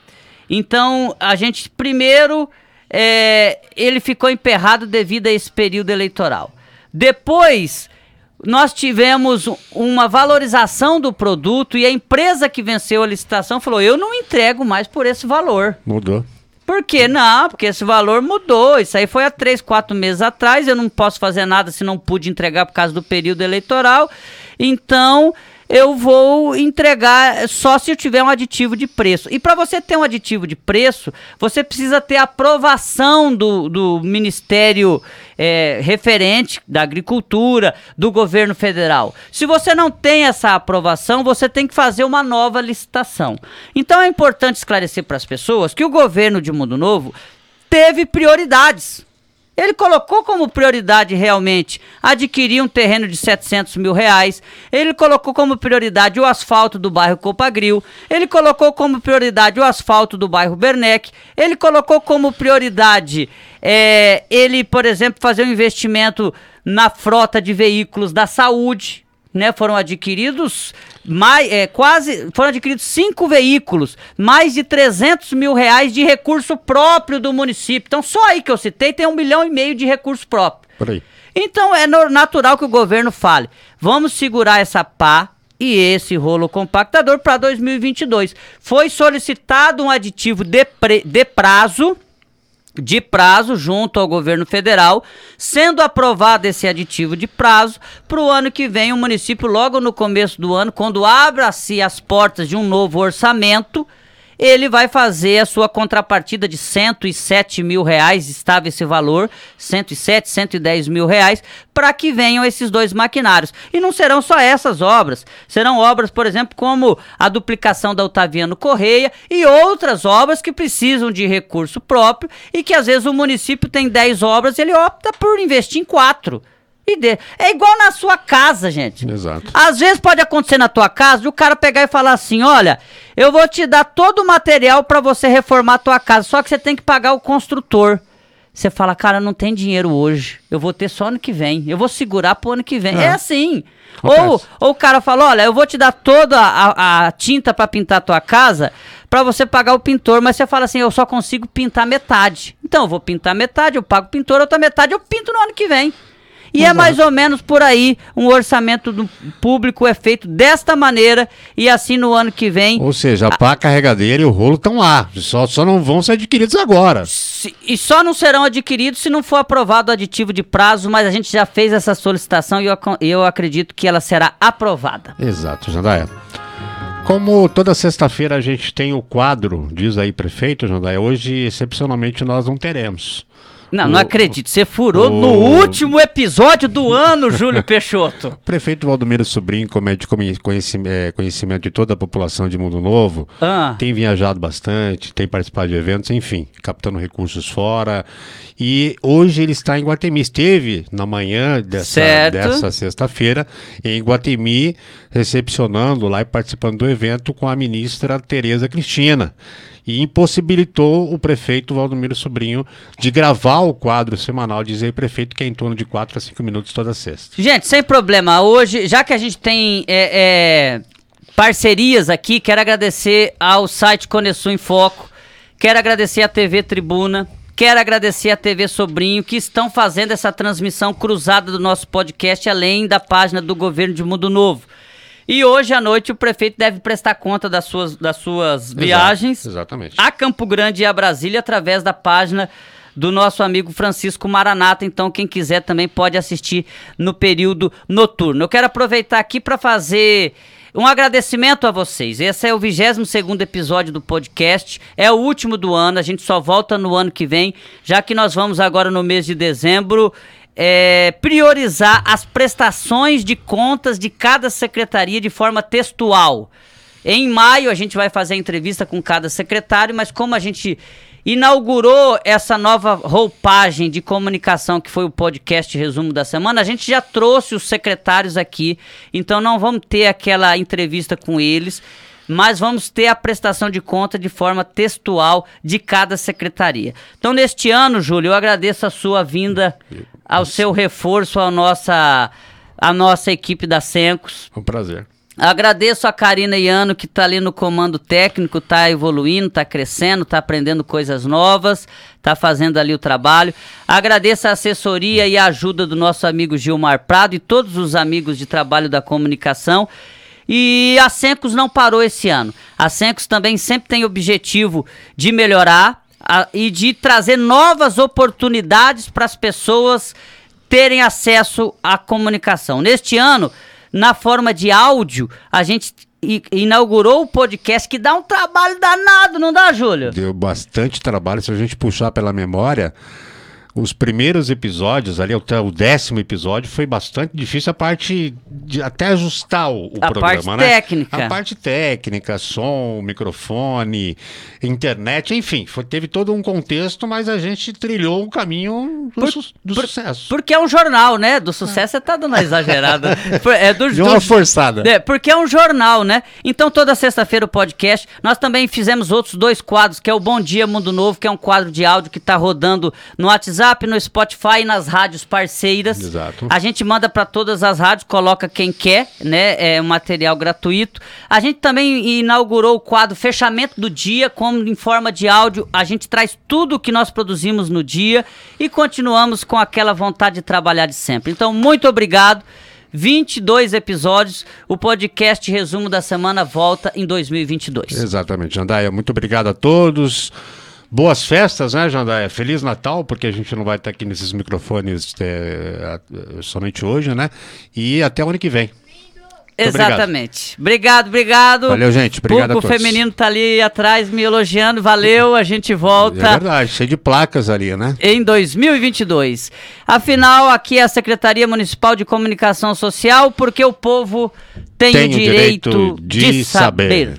Então a gente primeiro é, ele ficou emperrado devido a esse período eleitoral. Depois, nós tivemos uma valorização do produto e a empresa que venceu a licitação falou: eu não entrego mais por esse valor. Mudou. Por quê? Não, porque esse valor mudou. Isso aí foi há três, quatro meses atrás. Eu não posso fazer nada se não pude entregar por causa do período eleitoral. Então, eu vou entregar só se eu tiver um aditivo de preço. E para você ter um aditivo de preço, você precisa ter aprovação do, do Ministério é, referente da Agricultura, do governo federal. Se você não tem essa aprovação, você tem que fazer uma nova licitação. Então é importante esclarecer para as pessoas que o governo de Mundo Novo teve prioridades. Ele colocou como prioridade realmente adquirir um terreno de 700 mil reais. Ele colocou como prioridade o asfalto do bairro Copagril. Ele colocou como prioridade o asfalto do bairro Bernec. Ele colocou como prioridade é, ele, por exemplo, fazer um investimento na frota de veículos da saúde né, foram adquiridos mais, é, quase, foram adquiridos cinco veículos, mais de 300 mil reais de recurso próprio do município. Então, só aí que eu citei tem um milhão e meio de recurso próprio. Então, é natural que o governo fale, vamos segurar essa pá e esse rolo compactador para 2022. Foi solicitado um aditivo de, pre, de prazo, de prazo junto ao governo federal, sendo aprovado esse aditivo de prazo para o ano que vem o município logo no começo do ano, quando abra-se as portas de um novo orçamento, ele vai fazer a sua contrapartida de 107 mil reais, estava esse valor, 107, 110 mil reais, para que venham esses dois maquinários. E não serão só essas obras, serão obras, por exemplo, como a duplicação da Otaviano Correia e outras obras que precisam de recurso próprio e que às vezes o município tem 10 obras ele opta por investir em quatro. E. É igual na sua casa, gente. Exato. Às vezes pode acontecer na tua casa de o cara pegar e falar assim: olha, eu vou te dar todo o material para você reformar a tua casa, só que você tem que pagar o construtor. Você fala, cara, não tem dinheiro hoje. Eu vou ter só ano que vem. Eu vou segurar pro ano que vem. É, é assim. Ou, ou o cara fala, olha, eu vou te dar toda a, a tinta para pintar a tua casa para você pagar o pintor, mas você fala assim, eu só consigo pintar metade. Então, eu vou pintar metade, eu pago o pintor, outra metade eu pinto no ano que vem. E Exato. é mais ou menos por aí um orçamento do público é feito desta maneira e assim no ano que vem. Ou seja, a pá carregadeira e o rolo estão lá, só, só não vão ser adquiridos agora. Se, e só não serão adquiridos se não for aprovado o aditivo de prazo, mas a gente já fez essa solicitação e eu, eu acredito que ela será aprovada. Exato, Jandaia. Como toda sexta-feira a gente tem o quadro, diz aí prefeito, Jandaia, hoje excepcionalmente nós não teremos. Não, o, não acredito. Você furou o... no último episódio do ano, Júlio Peixoto. O <laughs> prefeito Valdomiro Sobrinho, como é de é, conhecimento de toda a população de Mundo Novo, ah. tem viajado bastante, tem participado de eventos, enfim, captando recursos fora. E hoje ele está em Guatemi. Esteve na manhã dessa, dessa sexta-feira em Guatemi, recepcionando lá e participando do evento com a ministra Tereza Cristina e impossibilitou o prefeito Valdomiro Sobrinho de gravar o quadro semanal Dizer Prefeito, que é em torno de 4 a 5 minutos toda sexta. Gente, sem problema. Hoje, já que a gente tem é, é, parcerias aqui, quero agradecer ao site Coneção em Foco, quero agradecer à TV Tribuna, Quero agradecer a TV Sobrinho que estão fazendo essa transmissão cruzada do nosso podcast, além da página do Governo de Mundo Novo. E hoje à noite o prefeito deve prestar conta das suas, das suas Exato, viagens exatamente. a Campo Grande e a Brasília através da página do nosso amigo Francisco Maranata. Então, quem quiser também pode assistir no período noturno. Eu quero aproveitar aqui para fazer um agradecimento a vocês. Esse é o 22 episódio do podcast. É o último do ano. A gente só volta no ano que vem, já que nós vamos agora no mês de dezembro é, priorizar as prestações de contas de cada secretaria de forma textual. Em maio a gente vai fazer a entrevista com cada secretário, mas como a gente inaugurou essa nova roupagem de comunicação que foi o podcast Resumo da Semana, a gente já trouxe os secretários aqui, então não vamos ter aquela entrevista com eles, mas vamos ter a prestação de conta de forma textual de cada secretaria. Então, neste ano, Júlio, eu agradeço a sua vinda, ao seu reforço, à nossa, à nossa equipe da Sencos. Um prazer. Agradeço a Karina Iano que está ali no comando técnico, está evoluindo, está crescendo, está aprendendo coisas novas, está fazendo ali o trabalho. Agradeço a assessoria e a ajuda do nosso amigo Gilmar Prado e todos os amigos de trabalho da comunicação. E a Sencos não parou esse ano. A Sencos também sempre tem objetivo de melhorar e de trazer novas oportunidades para as pessoas terem acesso à comunicação. Neste ano, na forma de áudio, a gente inaugurou o podcast que dá um trabalho danado, não dá, Júlio? Deu bastante trabalho. Se a gente puxar pela memória, os primeiros episódios, ali até o décimo episódio, foi bastante difícil a parte de até ajustar o, o a programa, parte né? técnica. A parte técnica, som, microfone, internet, enfim, foi, teve todo um contexto, mas a gente trilhou um caminho do, Por- su- do por- sucesso. Porque é um jornal, né? Do sucesso você tá dando uma exagerada. <laughs> É do, Deu uma do- forçada. É, porque é um jornal, né? Então toda sexta-feira o podcast. Nós também fizemos outros dois quadros, que é o Bom Dia Mundo Novo, que é um quadro de áudio que tá rodando no WhatsApp, no Spotify e nas rádios parceiras. Exato. A gente manda para todas as rádios, coloca quem quer, né? É um material gratuito. A gente também inaugurou o quadro Fechamento do Dia, como em forma de áudio. A gente traz tudo o que nós produzimos no dia e continuamos com aquela vontade de trabalhar de sempre. Então, muito obrigado. 22 episódios. O podcast Resumo da Semana volta em 2022. Exatamente, Jandaia. Muito obrigado a todos. Boas festas, né, Jandaia? Feliz Natal, porque a gente não vai estar aqui nesses microfones é, a- somente hoje, né? E até o ano que vem. Muito. Exatamente. Obrigado, obrigado. Valeu, gente. Obrigado a Público todos. feminino tá ali atrás me elogiando. Valeu, a gente É volta. verdade, cheio de placas ali, né? em 2022. Afinal, aqui é a Secretaria Municipal de Comunicação Social, porque o povo tem, Tem o direito, de, saber.